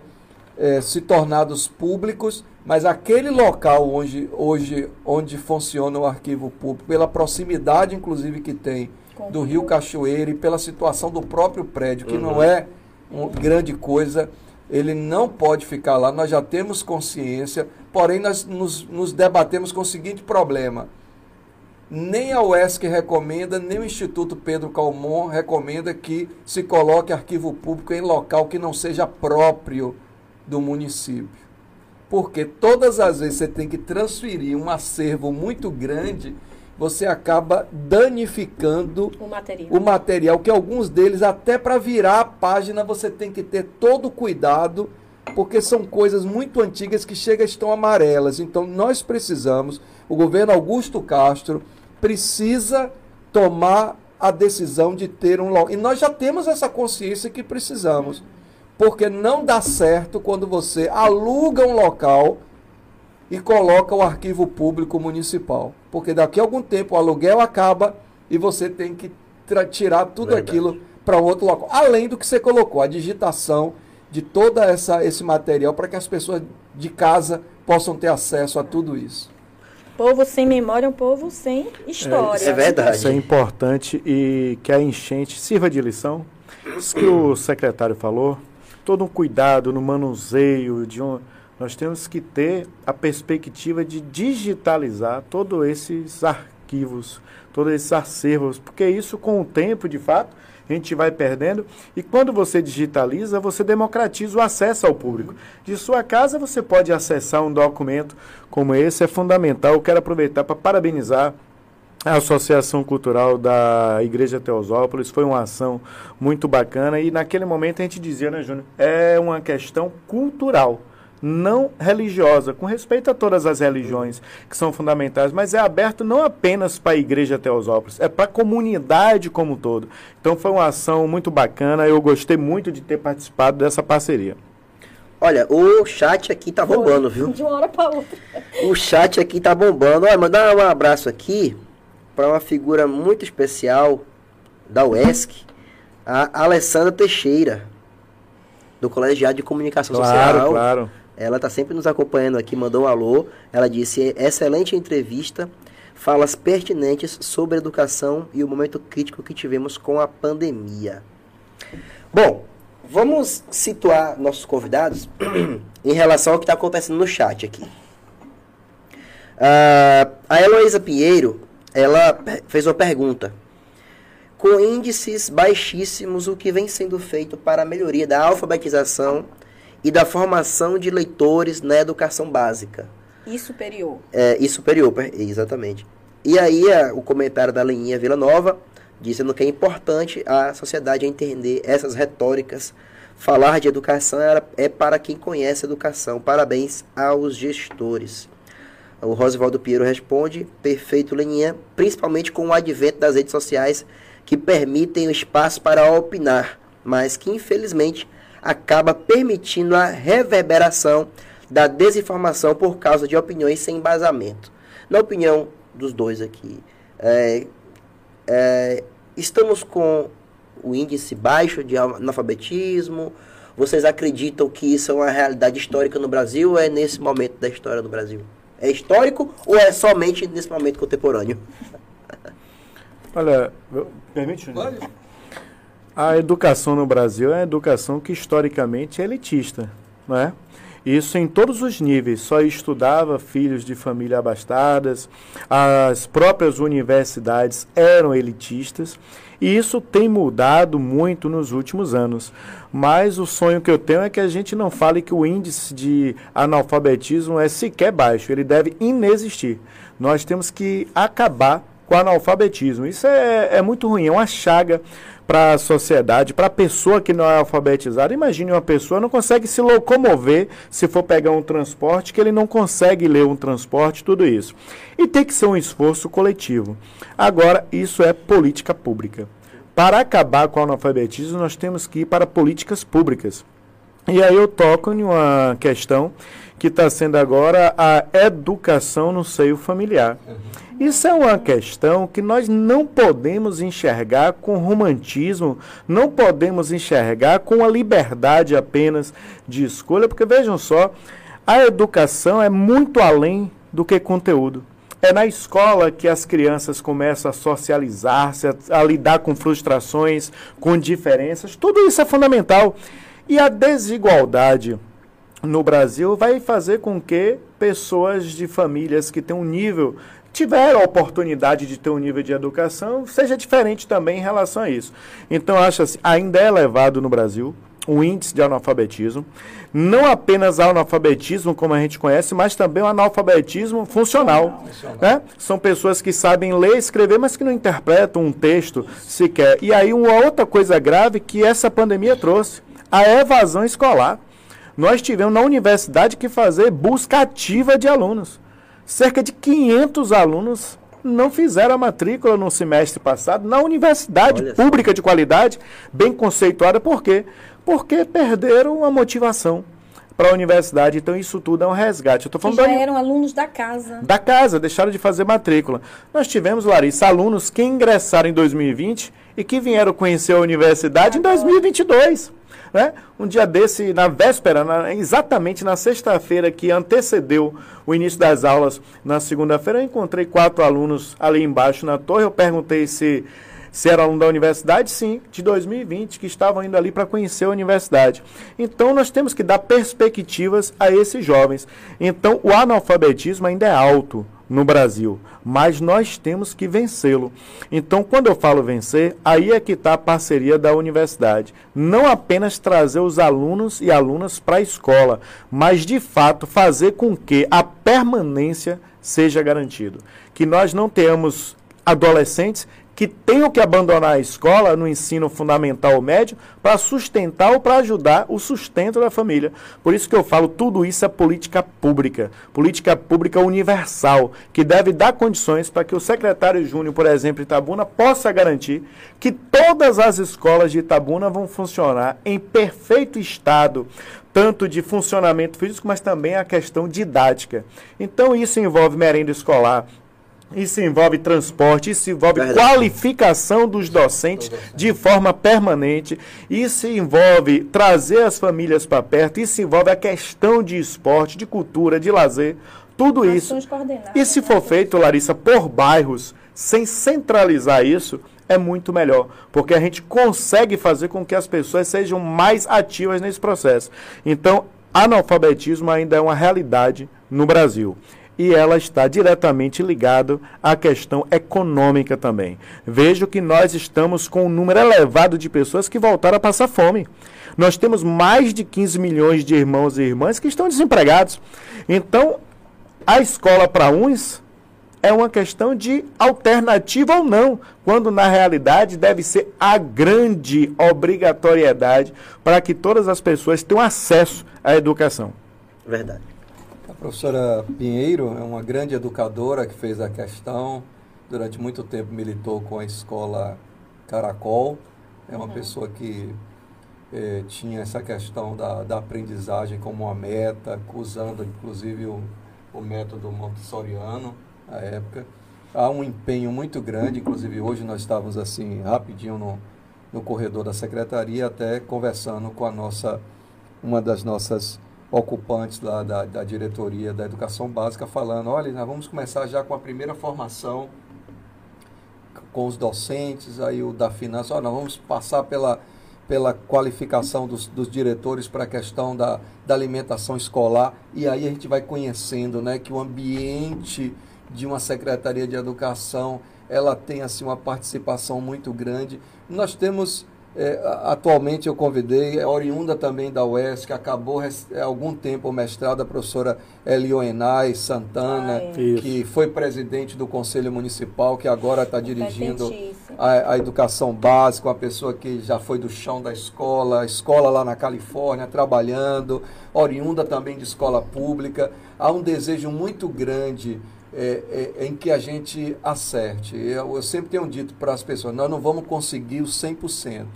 é, se tornados públicos, mas aquele local onde, hoje, onde funciona o arquivo público, pela proximidade, inclusive, que tem do Rio Cachoeira e pela situação do próprio prédio, que uhum. não é uma grande coisa, ele não pode ficar lá. Nós já temos consciência, porém, nós nos, nos debatemos com o seguinte problema nem a UESC recomenda, nem o Instituto Pedro Calmon recomenda que se coloque arquivo público em local que não seja próprio do município. Porque todas as vezes você tem que transferir um acervo muito grande, você acaba danificando o material, o material que alguns deles, até para virar a página, você tem que ter todo o cuidado, porque são coisas muito antigas que chegam estão amarelas. Então nós precisamos, o governo Augusto Castro, precisa tomar a decisão de ter um local. E nós já temos essa consciência que precisamos. Porque não dá certo quando você aluga um local e coloca o arquivo público municipal. Porque daqui a algum tempo o aluguel acaba e você tem que tirar tudo Verdade. aquilo para outro local. Além do que você colocou, a digitação de todo essa, esse material para que as pessoas de casa possam ter acesso a tudo isso. Povo sem memória é um povo sem história. É, é verdade. Isso é importante e que a enchente sirva de lição. Isso que o secretário falou, todo um cuidado no manuseio de um, nós temos que ter a perspectiva de digitalizar todos esses arquivos, todos esses acervos, porque isso com o tempo, de fato, a gente vai perdendo. E quando você digitaliza, você democratiza o acesso ao público. De sua casa, você pode acessar um documento como esse, é fundamental. Eu quero aproveitar para parabenizar a Associação Cultural da Igreja Teosópolis foi uma ação muito bacana e naquele momento a gente dizia, né, Júnior? É uma questão cultural não religiosa, com respeito a todas as religiões que são fundamentais, mas é aberto não apenas para a Igreja Teosópolis, é para a comunidade como um todo. Então foi uma ação muito bacana, eu gostei muito de ter participado dessa parceria. Olha, o chat aqui tá bombando, viu? De uma hora para outra. O chat aqui tá bombando. Olha, mandar um abraço aqui para uma figura muito especial da UESC, a Alessandra Teixeira, do Colegiado de Comunicação claro, Social. Claro, claro. Ela está sempre nos acompanhando aqui, mandou um alô. Ela disse: excelente entrevista, falas pertinentes sobre educação e o momento crítico que tivemos com a pandemia. Bom, vamos situar nossos convidados *clears throat* em relação ao que está acontecendo no chat aqui. Uh, a Heloísa Pinheiro, ela fez uma pergunta. Com índices baixíssimos, o que vem sendo feito para a melhoria da alfabetização e da formação de leitores na educação básica. E superior. É, e superior, exatamente. E aí a, o comentário da Leninha Vila Nova, dizendo que é importante a sociedade entender essas retóricas. Falar de educação é para quem conhece educação. Parabéns aos gestores. O Rosvaldo Piero responde, perfeito Leninha, principalmente com o advento das redes sociais que permitem o espaço para opinar, mas que infelizmente acaba permitindo a reverberação da desinformação por causa de opiniões sem embasamento. Na opinião dos dois aqui, é, é, estamos com o índice baixo de analfabetismo, Vocês acreditam que isso é uma realidade histórica no Brasil ou é nesse momento da história do Brasil? É histórico ou é somente nesse momento contemporâneo? Olha, permite? Pode. A educação no Brasil é uma educação que historicamente é elitista, não é? Isso em todos os níveis. Só estudava filhos de família abastadas, as próprias universidades eram elitistas. E isso tem mudado muito nos últimos anos. Mas o sonho que eu tenho é que a gente não fale que o índice de analfabetismo é sequer baixo, ele deve inexistir. Nós temos que acabar com o analfabetismo. Isso é, é muito ruim, é uma chaga para a sociedade, para a pessoa que não é alfabetizada. Imagine uma pessoa não consegue se locomover se for pegar um transporte, que ele não consegue ler um transporte, tudo isso. E tem que ser um esforço coletivo. Agora, isso é política pública. Para acabar com o analfabetismo, nós temos que ir para políticas públicas. E aí eu toco em uma questão que está sendo agora a educação no seio familiar. Uhum. Isso é uma questão que nós não podemos enxergar com romantismo, não podemos enxergar com a liberdade apenas de escolha, porque vejam só, a educação é muito além do que conteúdo. É na escola que as crianças começam a socializar-se, a, lidar com frustrações, com diferenças. Tudo isso é fundamental. E a desigualdade no Brasil vai fazer com que pessoas de famílias que têm um nível tiveram a oportunidade de ter um nível de educação, seja diferente também em relação a isso. Então, acho assim, ainda é elevado no Brasil o índice de analfabetismo, não apenas analfabetismo como a gente conhece, mas também o analfabetismo funcional. funcional. Né? São pessoas que sabem ler e escrever, mas que não interpretam um texto sequer. E aí uma outra coisa grave que essa pandemia trouxe, a evasão escolar. Nós tivemos na universidade que fazer busca ativa de alunos cerca de 500 alunos não fizeram a matrícula no semestre passado na universidade Olha pública de qualidade, bem conceituada. Por quê? Porque perderam a motivação para a universidade. Então, isso tudo é um resgate. Eu tô falando já da... eram alunos da casa. Da casa, deixaram de fazer matrícula. Nós tivemos, Larissa, alunos que ingressaram em 2020 e que vieram conhecer a universidade Agora. em 2022. Né? Um dia desse, na véspera, na, exatamente na sexta-feira que antecedeu o início das aulas, na segunda-feira, eu encontrei quatro alunos ali embaixo na torre. Eu perguntei se, se era aluno da universidade, sim, de 2020, que estavam indo ali para conhecer a universidade. Então, nós temos que dar perspectivas a esses jovens. Então, o analfabetismo ainda é alto no Brasil, mas nós temos que vencê-lo. Então, quando eu falo vencer, aí é que está a parceria da universidade. Não apenas trazer os alunos e alunas para a escola, mas de fato fazer com que a permanência seja garantida. Que nós não tenhamos adolescentes que tenham que abandonar a escola no ensino fundamental ou médio para sustentar ou para ajudar o sustento da família. Por isso que eu falo, tudo isso é política pública, política pública universal, que deve dar condições para que o secretário Júnior, por exemplo, Itabuna, possa garantir que todas as escolas de Itabuna vão funcionar em perfeito estado, tanto de funcionamento físico, mas também a questão didática. Então isso envolve merenda escolar, isso envolve transporte, isso envolve Verdade. qualificação dos docentes de forma permanente, isso envolve trazer as famílias para perto, isso envolve a questão de esporte, de cultura, de lazer, tudo isso. E se for feito, Larissa, por bairros, sem centralizar isso, é muito melhor, porque a gente consegue fazer com que as pessoas sejam mais ativas nesse processo. Então, analfabetismo ainda é uma realidade no Brasil e ela está diretamente ligada à questão econômica também. Vejo que nós estamos com um número elevado de pessoas que voltaram a passar fome. Nós temos mais de 15 milhões de irmãos e irmãs que estão desempregados. Então, a escola para uns é uma questão de alternativa ou não, quando na realidade deve ser a grande obrigatoriedade para que todas as pessoas tenham acesso à educação. Verdade. A professora Pinheiro é uma grande educadora que fez a questão, durante muito tempo militou com a escola Caracol, é uma uhum. pessoa que eh, tinha essa questão da, da aprendizagem como uma meta, usando inclusive o, o método montessoriano à época. Há um empenho muito grande, inclusive hoje nós estávamos assim rapidinho no, no corredor da secretaria, até conversando com a nossa uma das nossas ocupantes lá da, da diretoria da educação básica falando, olha, nós vamos começar já com a primeira formação com os docentes, aí o da finança, olha, nós vamos passar pela, pela qualificação dos, dos diretores para a questão da, da alimentação escolar, e aí a gente vai conhecendo né, que o ambiente de uma secretaria de educação ela tem assim uma participação muito grande. Nós temos é, atualmente eu convidei, é oriunda também da UES, que acabou há é, algum tempo o mestrado, a professora Elioenay Santana, Ai. que foi presidente do Conselho Municipal, que agora está dirigindo a, a, educação básica, uma pessoa que já foi do chão da escola, escola lá na Califórnia, trabalhando, oriunda também de escola pública. Há um desejo muito grande é, é, em que a gente acerte. Eu, eu sempre tenho dito para as pessoas, nós não vamos conseguir o 100%,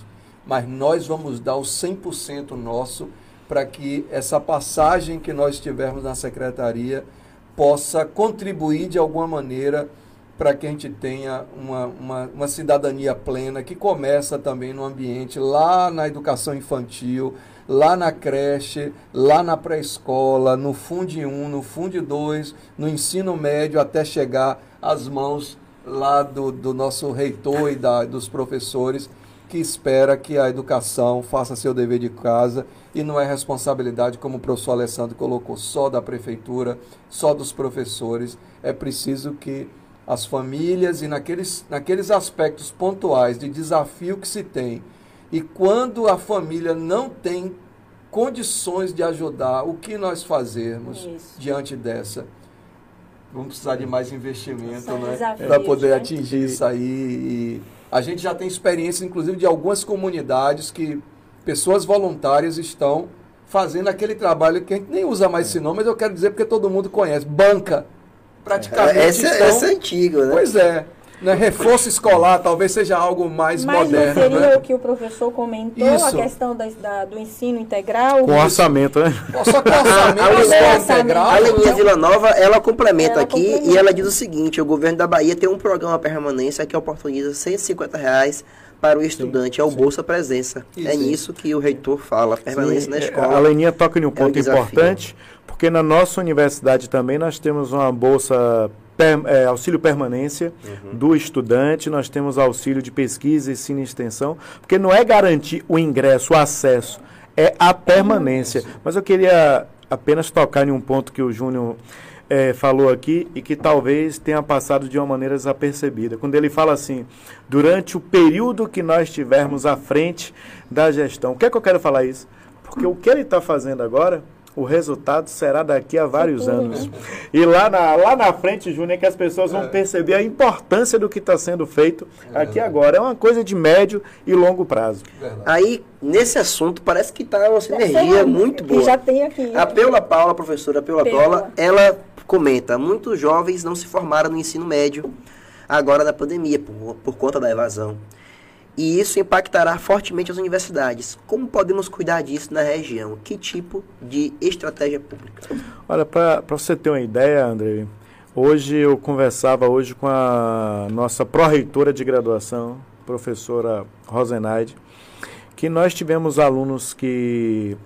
mas nós vamos dar o 100% nosso para que essa passagem que nós tivermos na secretaria possa contribuir de alguma maneira para que a gente tenha uma, uma, uma, cidadania plena que começa também no ambiente, lá na educação infantil, lá na creche, lá na pré-escola, no Fundo 1, no Fundo 2, no ensino médio, até chegar às mãos lá do, do nosso reitor e da, dos professores que espera que a educação faça seu dever de casa e não é responsabilidade, como o professor Alessandro colocou, só da prefeitura, só dos professores. É preciso que as famílias e naqueles, naqueles aspectos pontuais de desafio que se tem, e quando a família não tem condições de ajudar, o que nós fazermos Isso. diante dessa? Vamos precisar de mais investimento né? para poder né? atingir isso aí. E, a gente já tem experiência, inclusive, de algumas comunidades que pessoas voluntárias estão fazendo aquele trabalho que a gente nem usa mais esse nome, mas eu quero dizer porque todo mundo conhece. Banca. Praticamente. É, essa, estão... essa é antiga, né? Pois é. Né, reforço escolar talvez seja algo mais Mas moderno. Mas seria né? o que o professor comentou, Isso. a questão da, da, do ensino integral? Com orçamento, né? Só com orçamento, *laughs* a, a, integral. A Leninha Vila Nova, ela complementa ela aqui complementa. e ela diz o seguinte, o governo da Bahia tem um programa permanência que oportuniza 150 reais para o estudante, é o Bolsa Presença. Isso. É nisso que o reitor fala, permanência Sim, na é, escola. A Leninha toca em um ponto é importante, porque na nossa universidade também nós temos uma Bolsa per, é, auxílio permanência uhum. do estudante, nós temos auxílio de pesquisa, ensino e extensão, porque não é garantir o ingresso, o acesso, é a permanência. Mas eu queria apenas tocar em um ponto que o Júnior é, falou aqui e que talvez tenha passado de uma maneira desapercebida. Quando ele fala assim, durante o período que nós estivermos à frente da gestão. O que é que eu quero falar isso? Porque o que ele está fazendo agora o resultado será daqui a vários anos. E lá na, lá na frente, Júnior, é que as pessoas vão é. perceber a importância do que está sendo feito aqui agora. É uma coisa de médio e longo prazo. Aí, nesse assunto, parece que está uma sinergia muito boa. já tem aqui. A Peula Paula, a professora Peula Paula, ela comenta, muitos jovens não se formaram no ensino médio agora na pandemia, por, por conta da evasão e isso impactará fortemente as universidades. Como podemos cuidar disso na região? Que tipo de estratégia pública? Olha, para você ter uma ideia, André, hoje eu conversava hoje com a nossa pró-reitora de graduação, professora Rosenaide, que nós tivemos alunos que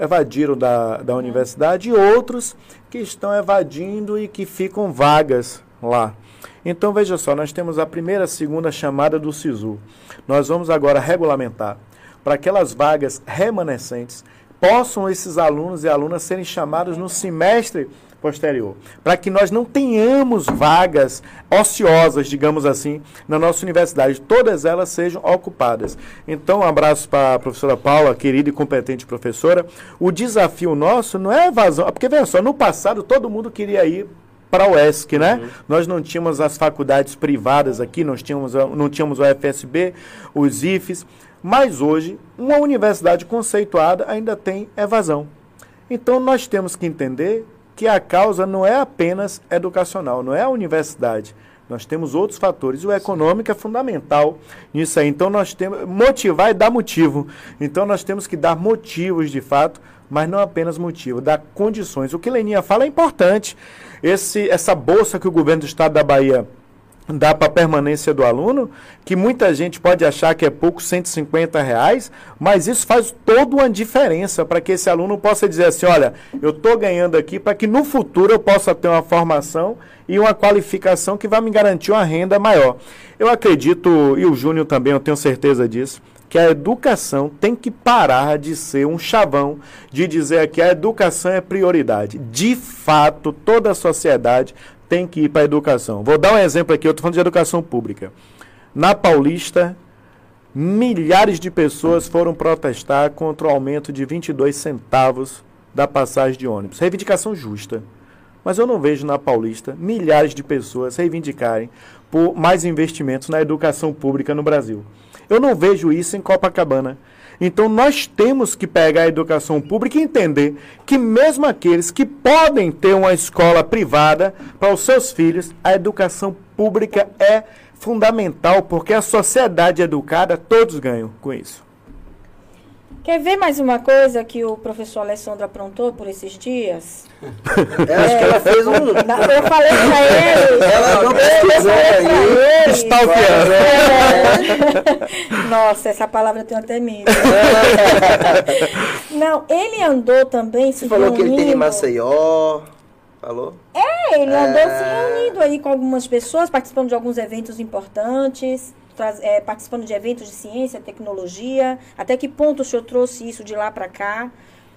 evadiram da, da universidade e outros que estão evadindo e que ficam vagas lá. Então veja só, nós temos a primeira, segunda chamada do SISU. Nós vamos agora regulamentar para aquelas vagas remanescentes possam esses alunos e alunas serem chamados no semestre posterior, para que nós não tenhamos vagas ociosas, digamos assim, na nossa universidade, todas elas sejam ocupadas. Então, um abraço para a professora Paula, querida e competente professora. O desafio nosso não é evasão, porque veja só, no passado todo mundo queria ir para o ESC, né? Uhum. Nós não tínhamos as faculdades privadas aqui, nós tínhamos, não tínhamos o FSB, os IFES, mas hoje uma universidade conceituada ainda tem evasão. Então nós temos que entender que a causa não é apenas educacional, não é a universidade. Nós temos outros fatores. O econômico é fundamental nisso aí. Então nós temos motivar e dar motivo. Então nós temos que dar motivos de fato, mas não apenas motivo, dar condições. O que Leninha fala é importante esse, essa bolsa que o governo do estado da Bahia dá para a permanência do aluno, que muita gente pode achar que é pouco, 150 reais, mas isso faz toda uma diferença para que esse aluno possa dizer assim, olha, eu estou ganhando aqui para que no futuro eu possa ter uma formação e uma qualificação que vai me garantir uma renda maior. Eu acredito, e o Júnior também, eu tenho certeza disso, que a educação tem que parar de ser um chavão de dizer que a educação é prioridade. De fato, toda a sociedade tem que ir para a educação. Vou dar um exemplo aqui, eu estou falando de educação pública. Na Paulista, milhares de pessoas foram protestar contra o aumento de 22 centavos da passagem de ônibus. Reivindicação justa. Mas eu não vejo na Paulista milhares de pessoas reivindicarem por mais investimentos na educação pública no Brasil. Eu não vejo isso em Copacabana. Então nós temos que pegar a educação pública e entender que mesmo aqueles que podem ter uma escola privada para os seus filhos, a educação pública é fundamental, porque a sociedade educada, todos ganham com isso. Quer ver mais uma coisa que o professor Alessandro aprontou por esses dias? É, acho que ela fez um. *laughs* Eu falei pra ele. Ela não pesquisou aí. Stalkeando. É. *laughs* Nossa, essa palavra tem até medo. *laughs* não, ele andou também se Você falou que ele tem em Maceió. Falou? É, ele andou é... se reunindo aí com algumas pessoas, participando de alguns eventos importantes é, participando de eventos de ciência, tecnologia? Até que ponto o senhor trouxe isso de lá para cá?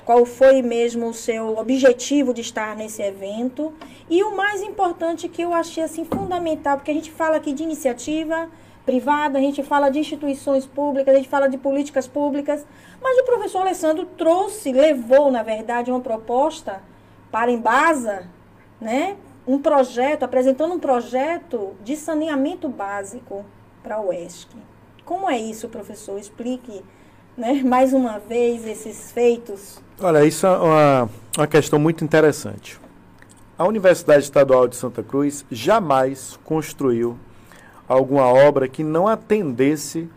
Qual foi mesmo o seu objetivo de estar nesse evento? E o mais importante que eu achei assim fundamental, porque a gente fala aqui de iniciativa privada, a gente fala de instituições públicas, a gente fala de políticas públicas, mas o professor Alessandro trouxe, levou, na verdade, uma proposta para Embasa, né? Um projeto, apresentando um projeto de saneamento básico para a UESC. Como é isso, professor? Explique né, *laughs* mais uma vez esses feitos. Olha, isso é uma, uma questão muito interessante. A Universidade Estadual de Santa Cruz jamais construiu alguma obra que não atendesse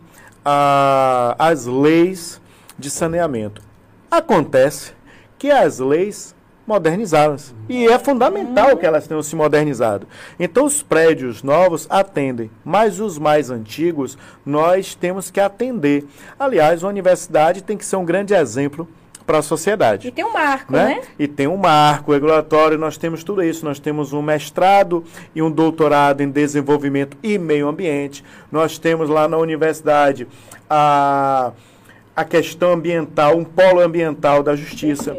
às leis de saneamento. Acontece que as leis modernizadas. E é fundamental que elas tenham se modernizado. Então, os prédios novos atendem, mas os mais antigos nós temos que atender. Aliás, a universidade tem que ser um grande exemplo para a sociedade. E tem um marco, né? né? E tem um marco regulatório, nós temos tudo isso. Nós temos um mestrado e um doutorado em desenvolvimento e meio ambiente. Nós temos lá na universidade a, a questão ambiental, um polo ambiental da justiça.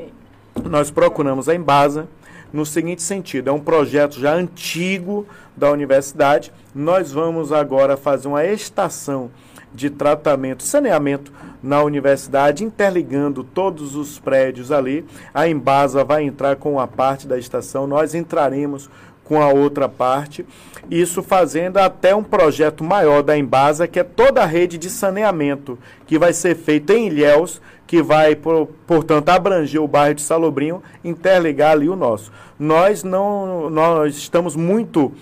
Nós procuramos a Embasa no seguinte sentido: é um projeto já antigo da universidade. Nós vamos agora fazer uma estação de tratamento, saneamento na universidade, interligando todos os prédios ali. A Embasa vai entrar com uma parte da estação, nós entraremos com a outra parte. Isso fazendo até um projeto maior da Embasa, que é toda a rede de saneamento que vai ser feita em Ilhéus, que vai, por, portanto, abranger o bairro de Salobrinho, interligar ali o nosso. Nós não, nós estamos muito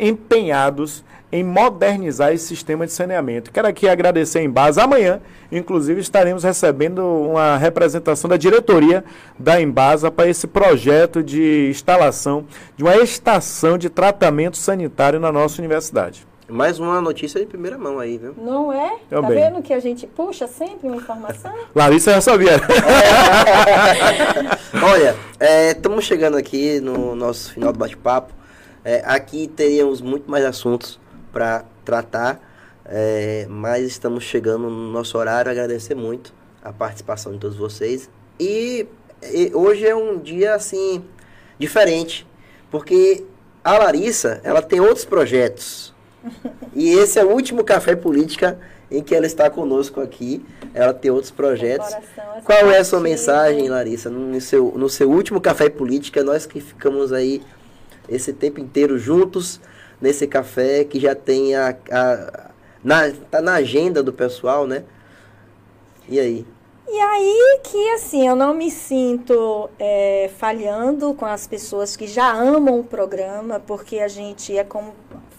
empenhados em modernizar esse sistema de saneamento. Quero aqui agradecer em base. Amanhã, inclusive, estaremos recebendo uma representação da diretoria da Embasa para esse projeto de instalação de uma estação de tratamento sanitário na nossa universidade. Mais uma notícia de primeira mão aí, viu? Não é? Tá vendo que a gente puxa sempre uma informação? *laughs* Larissa já sabia. *laughs* Olha, estamos é, chegando aqui no nosso final do bate-papo. É, aqui teríamos muito mais assuntos para tratar, é, mas estamos chegando no nosso horário. Agradecer muito a participação de todos vocês. E, e hoje é um dia assim diferente, porque a Larissa ela tem outros projetos. *laughs* E esse é o último café política em que ela está conosco aqui. Ela tem outros projetos. Qual é a sua mensagem, Larissa, no seu, no seu último café política? Nós que ficamos aí esse tempo inteiro juntos nesse café que já tem a, a na, tá na agenda do pessoal, né? E aí? E aí que assim, eu não me sinto é, falhando com as pessoas que já amam o programa, porque a gente, é como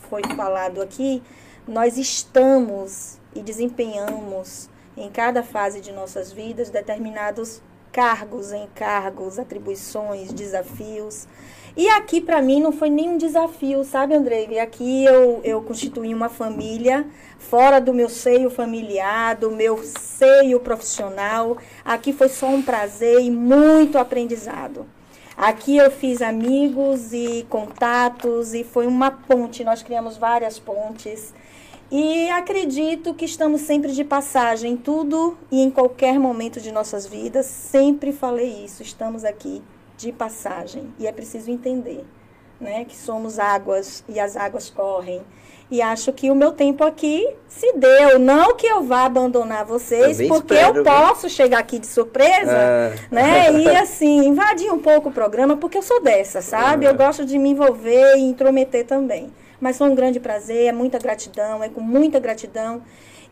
foi falado aqui, nós estamos e desempenhamos em cada fase de nossas vidas determinados cargos, encargos, atribuições, desafios. E aqui, para mim, não foi nenhum desafio, sabe, Andrei? E aqui eu, eu constituí uma família fora do meu seio familiar, do meu seio profissional. Aqui foi só um prazer e muito aprendizado. Aqui eu fiz amigos e contatos e foi uma ponte. Nós criamos várias pontes. E acredito que estamos sempre de passagem, tudo e em qualquer momento de nossas vidas. Sempre falei isso. Estamos aqui de passagem. E é preciso entender né, que somos águas e as águas correm. E acho que o meu tempo aqui se deu. Não que eu vá abandonar vocês, eu porque espero, eu posso chegar aqui de surpresa, ah. né? *laughs* E assim, invadir um pouco o programa, porque eu sou dessa, sabe? Eu gosto de me envolver e intrometer também. Mas foi um grande prazer, é muita gratidão, é com muita gratidão.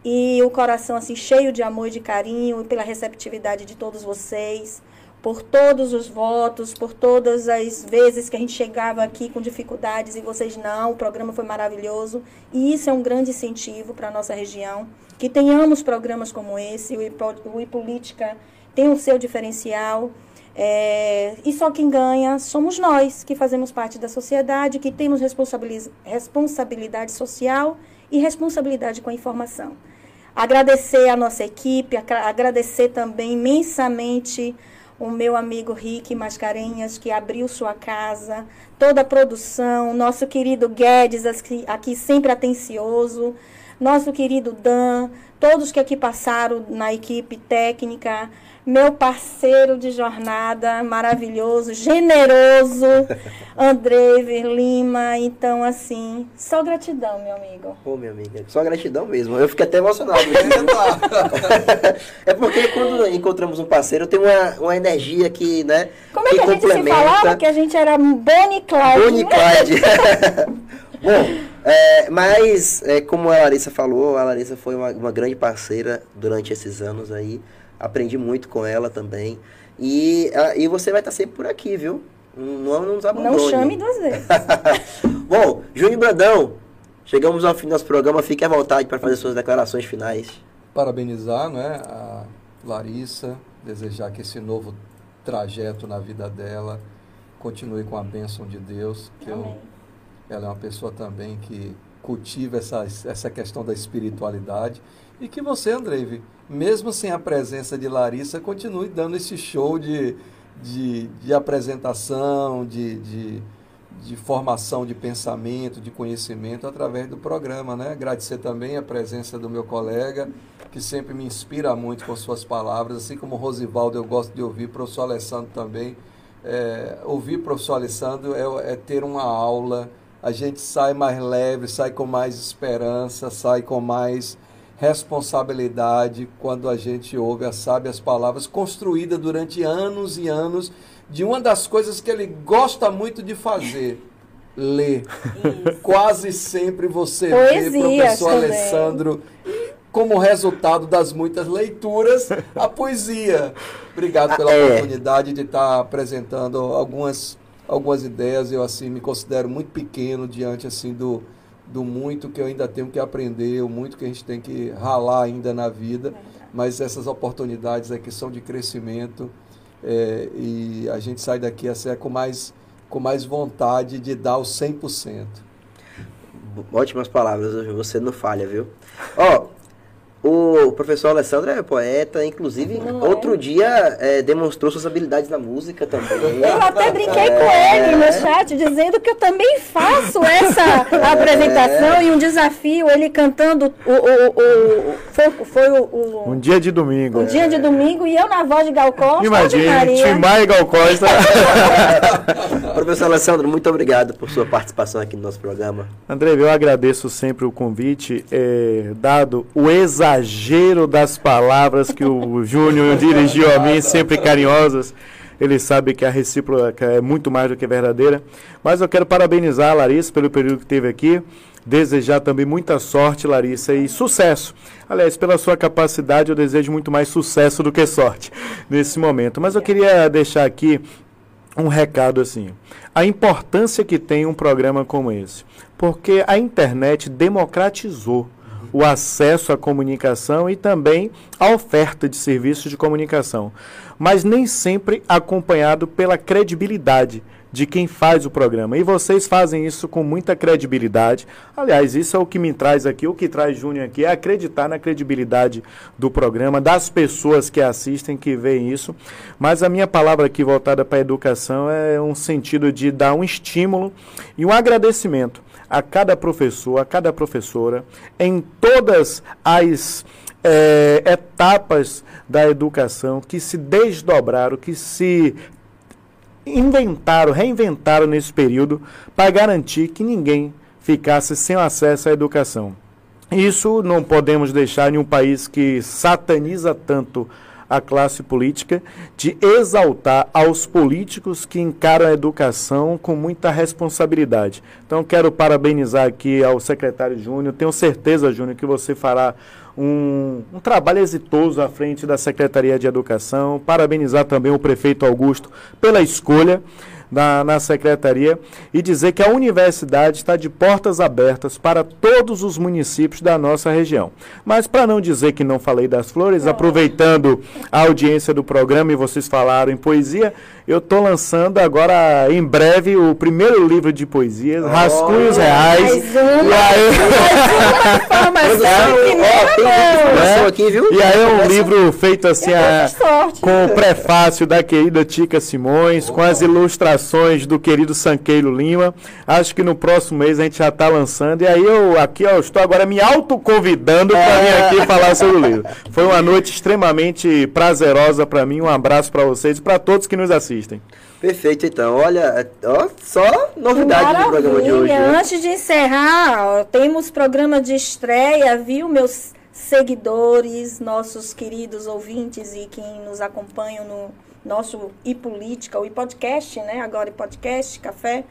E o coração assim cheio de amor e de carinho pela receptividade de todos vocês por todos os votos, por todas as vezes que a gente chegava aqui com dificuldades e vocês não, o programa foi maravilhoso. E isso é um grande incentivo para a nossa região. Que tenhamos programas como esse, o, iPolítica tem o seu diferencial. É, e só quem ganha somos nós, que fazemos parte da sociedade, que temos responsabilidade social e responsabilidade com a informação. Agradecer a nossa equipe, agradecer também imensamente o meu amigo Rick Mascarenhas, que abriu sua casa, toda a produção, nosso querido Guedes, aqui, aqui sempre atencioso, nosso querido Dan, todos que aqui passaram na equipe técnica, meu parceiro de jornada maravilhoso, generoso, *laughs* André Lima. Então, assim, só gratidão, meu amigo. Ô, minha amiga, só gratidão mesmo. Eu fiquei até emocionado. *laughs* *laughs* é porque quando encontramos um parceiro, tem uma, uma energia que, né? Como é que, que a gente se falava? Que a gente era Bonnie Clyde. Bonnie Clyde. Bom, é, mas, é, como a Larissa falou, a Larissa foi uma, uma grande parceira durante esses anos aí aprendi muito com ela também. E, e você vai estar sempre por aqui, viu? Não, não nos abandone. Não chame duas vezes. *laughs* Bom, Júnior Brandão, chegamos ao fim do nosso programa. Fique à vontade para fazer suas declarações finais. Parabenizar né, a Larissa, desejar que esse novo trajeto na vida dela continue com a bênção de Deus. Que eu, ela é uma pessoa também que cultiva essa, essa questão da espiritualidade. E que você, Andrei, mesmo sem a presença de Larissa, continue dando esse show de, de, de apresentação, de, de, de, formação de pensamento, de conhecimento através do programa. Né? Agradecer também a presença do meu colega, que sempre me inspira muito com suas palavras, assim como Rosivaldo eu gosto de ouvir, professor Alessandro também. É, ouvir o professor Alessandro é, é ter uma aula, a gente sai mais leve, sai com mais esperança, sai com mais responsabilidade quando a gente ouve as sábias palavras construídas durante anos e anos de uma das coisas que ele gosta muito de fazer. Ler. Isso. Quase sempre você Poesia vê, professor também. Alessandro, como resultado das muitas leituras, a poesia. Obrigado pela é. oportunidade de estar apresentando algumas, algumas ideias. Eu assim me considero muito pequeno diante assim do, do muito que eu ainda tenho que aprender, o muito que a gente tem que ralar ainda na vida, mas essas oportunidades aqui são de crescimento é, e a gente sai daqui assim, é com mais, com mais vontade de dar o 100%. Ótimas palavras, você não falha, viu? Ó, o professor Alessandro é poeta, inclusive Não é? outro é. dia é, demonstrou suas habilidades na música também. Eu até brinquei é, com ele no chat, dizendo que eu também faço essa *laughs* apresentação é. e um desafio, ele cantando o, o, o, foi, foi o, Um dia de domingo. Um dia de domingo e eu na voz de Gal Costa. Imagina, Timar e Gal Costa. *laughs* professor Alessandro, muito obrigado por sua participação aqui no nosso programa. André, eu agradeço sempre o convite, é, dado o exato exagero das palavras que o Júnior *laughs* dirigiu a mim, sempre carinhosas. Ele sabe que a recíproca é muito mais do que verdadeira. Mas eu quero parabenizar a Larissa pelo período que teve aqui. Desejar também muita sorte, Larissa, e sucesso. Aliás, pela sua capacidade, eu desejo muito mais sucesso do que sorte *laughs* nesse momento. Mas eu queria deixar aqui um recado assim. A importância que tem um programa como esse. Porque a internet democratizou o acesso à comunicação e também a oferta de serviços de comunicação, mas nem sempre acompanhado pela credibilidade de quem faz o programa. E vocês fazem isso com muita credibilidade. Aliás, isso é o que me traz aqui, o que traz Júnior aqui, é acreditar na credibilidade do programa, das pessoas que assistem, que veem isso. Mas a minha palavra aqui voltada para a educação é um sentido de dar um estímulo e um agradecimento a cada professor, a cada professora, em todas as é, etapas da educação que se desdobraram, que se inventaram, reinventaram nesse período para garantir que ninguém ficasse sem acesso à educação. Isso não podemos deixar em um país que sataniza tanto a classe política de exaltar aos políticos que encaram a educação com muita responsabilidade. Então, quero parabenizar aqui ao secretário Júnior. Tenho certeza, Júnior, que você fará um, um, trabalho exitoso à frente da Secretaria de Educação. Parabenizar também o prefeito Augusto pela escolha na, na secretaria e dizer que a universidade está de portas abertas para todos os municípios da nossa região. Mas para não dizer que não falei das flores, aproveitando a audiência do programa e vocês falaram em poesia, eu estou lançando agora em breve o primeiro livro de poesias, oh, Rascunhos Reais. Mais uma, e aí, mais uma *laughs* aqui, viu? E aí é um livro feito assim a, com o prefácio da querida Tica Simões, oh. com as ilustrações do querido Sanqueiro Lima. Acho que no próximo mês a gente já está lançando. E aí eu aqui ó, estou agora me autoconvidando para vir é. aqui falar sobre o livro. Foi uma noite extremamente prazerosa para mim. Um abraço para vocês e para todos que nos assistem assistem. Perfeito, então. Olha, ó, só novidade do programa de hoje. Né? Antes de encerrar, ó, temos programa de estreia, viu, meus seguidores, nossos queridos ouvintes e quem nos acompanha no nosso e política, o e podcast, né? Agora e podcast, café.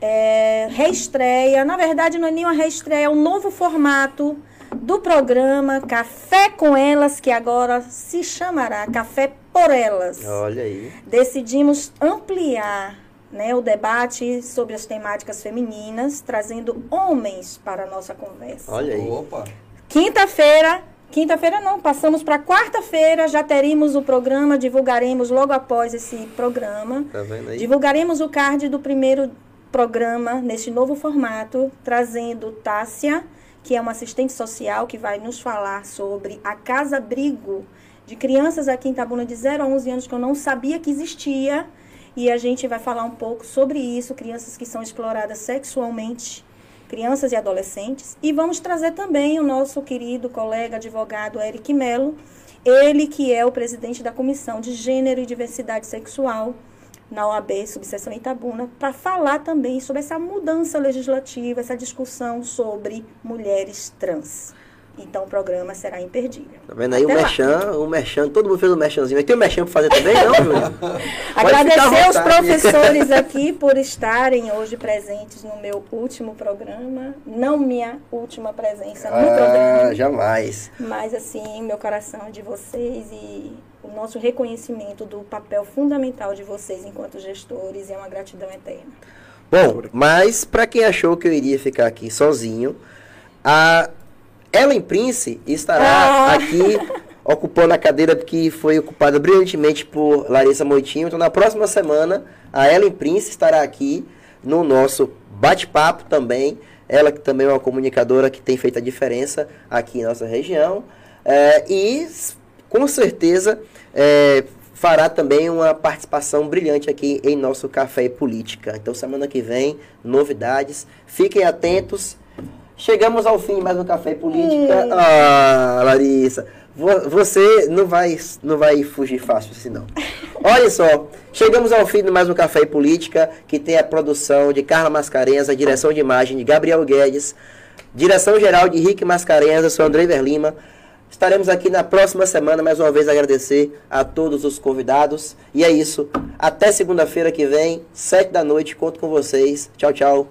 É, reestreia, na verdade não é nem uma reestreia, é um novo formato do programa Café com Elas, que agora se chamará Café por Elas. Olha aí. Decidimos ampliar né, o debate sobre as temáticas femininas, trazendo homens para a nossa conversa. Olha aí. Opa. Quinta-feira, quinta-feira não, passamos para quarta-feira, já teremos o programa, divulgaremos logo após esse programa. Tá vendo aí? Divulgaremos o card do primeiro programa nesse novo formato, trazendo Tássia que é uma assistente social que vai nos falar sobre a Casa Abrigo de crianças aqui em Tabuna de 0 a 11 anos que eu não sabia que existia. E a gente vai falar um pouco sobre isso, crianças que são exploradas sexualmente, crianças e adolescentes. E vamos trazer também o nosso querido colega advogado Eric Melo, ele que é o presidente da Comissão de Gênero e Diversidade Sexual na OAB, subseção Itabuna, para falar também sobre essa mudança legislativa, essa discussão sobre mulheres trans. Então o programa será imperdível. Tá vendo aí Até o Merchan, o Merchan, todo mundo fez o Merchanzinho. Tem o um Merchan para fazer também, não, *laughs* Júlia? Agradecer os professores aqui por estarem hoje presentes no meu último programa. Não minha última presença no ah, programa. Jamais. Mas assim, meu coração é de vocês e o nosso reconhecimento do papel fundamental de vocês enquanto gestores é uma gratidão eterna. Bom, mas para quem achou que eu iria ficar aqui sozinho, a Ellen Prince estará ah. aqui *laughs* ocupando a cadeira que foi ocupada brilhantemente por Larissa Moitinho. Então, na próxima semana, a Ellen Prince estará aqui no nosso bate-papo também. Ela que também é uma comunicadora que tem feito a diferença aqui em nossa região. É, e com certeza é, fará também uma participação brilhante aqui em nosso Café e Política. Então, semana que vem, novidades. Fiquem atentos. Chegamos ao fim mais um Café Política. Hum. Ah, Larissa, você não vai, não vai fugir fácil assim, não. Olha só, chegamos ao fim de mais um Café Política, que tem a produção de Carla Mascarenhas, a direção de imagem de Gabriel Guedes, direção geral de Henrique Mascarenhas, eu sou André Verlima. Estaremos aqui na próxima semana, mais uma vez agradecer a todos os convidados. E é isso. Até segunda-feira que vem, sete da noite, conto com vocês. Tchau, tchau.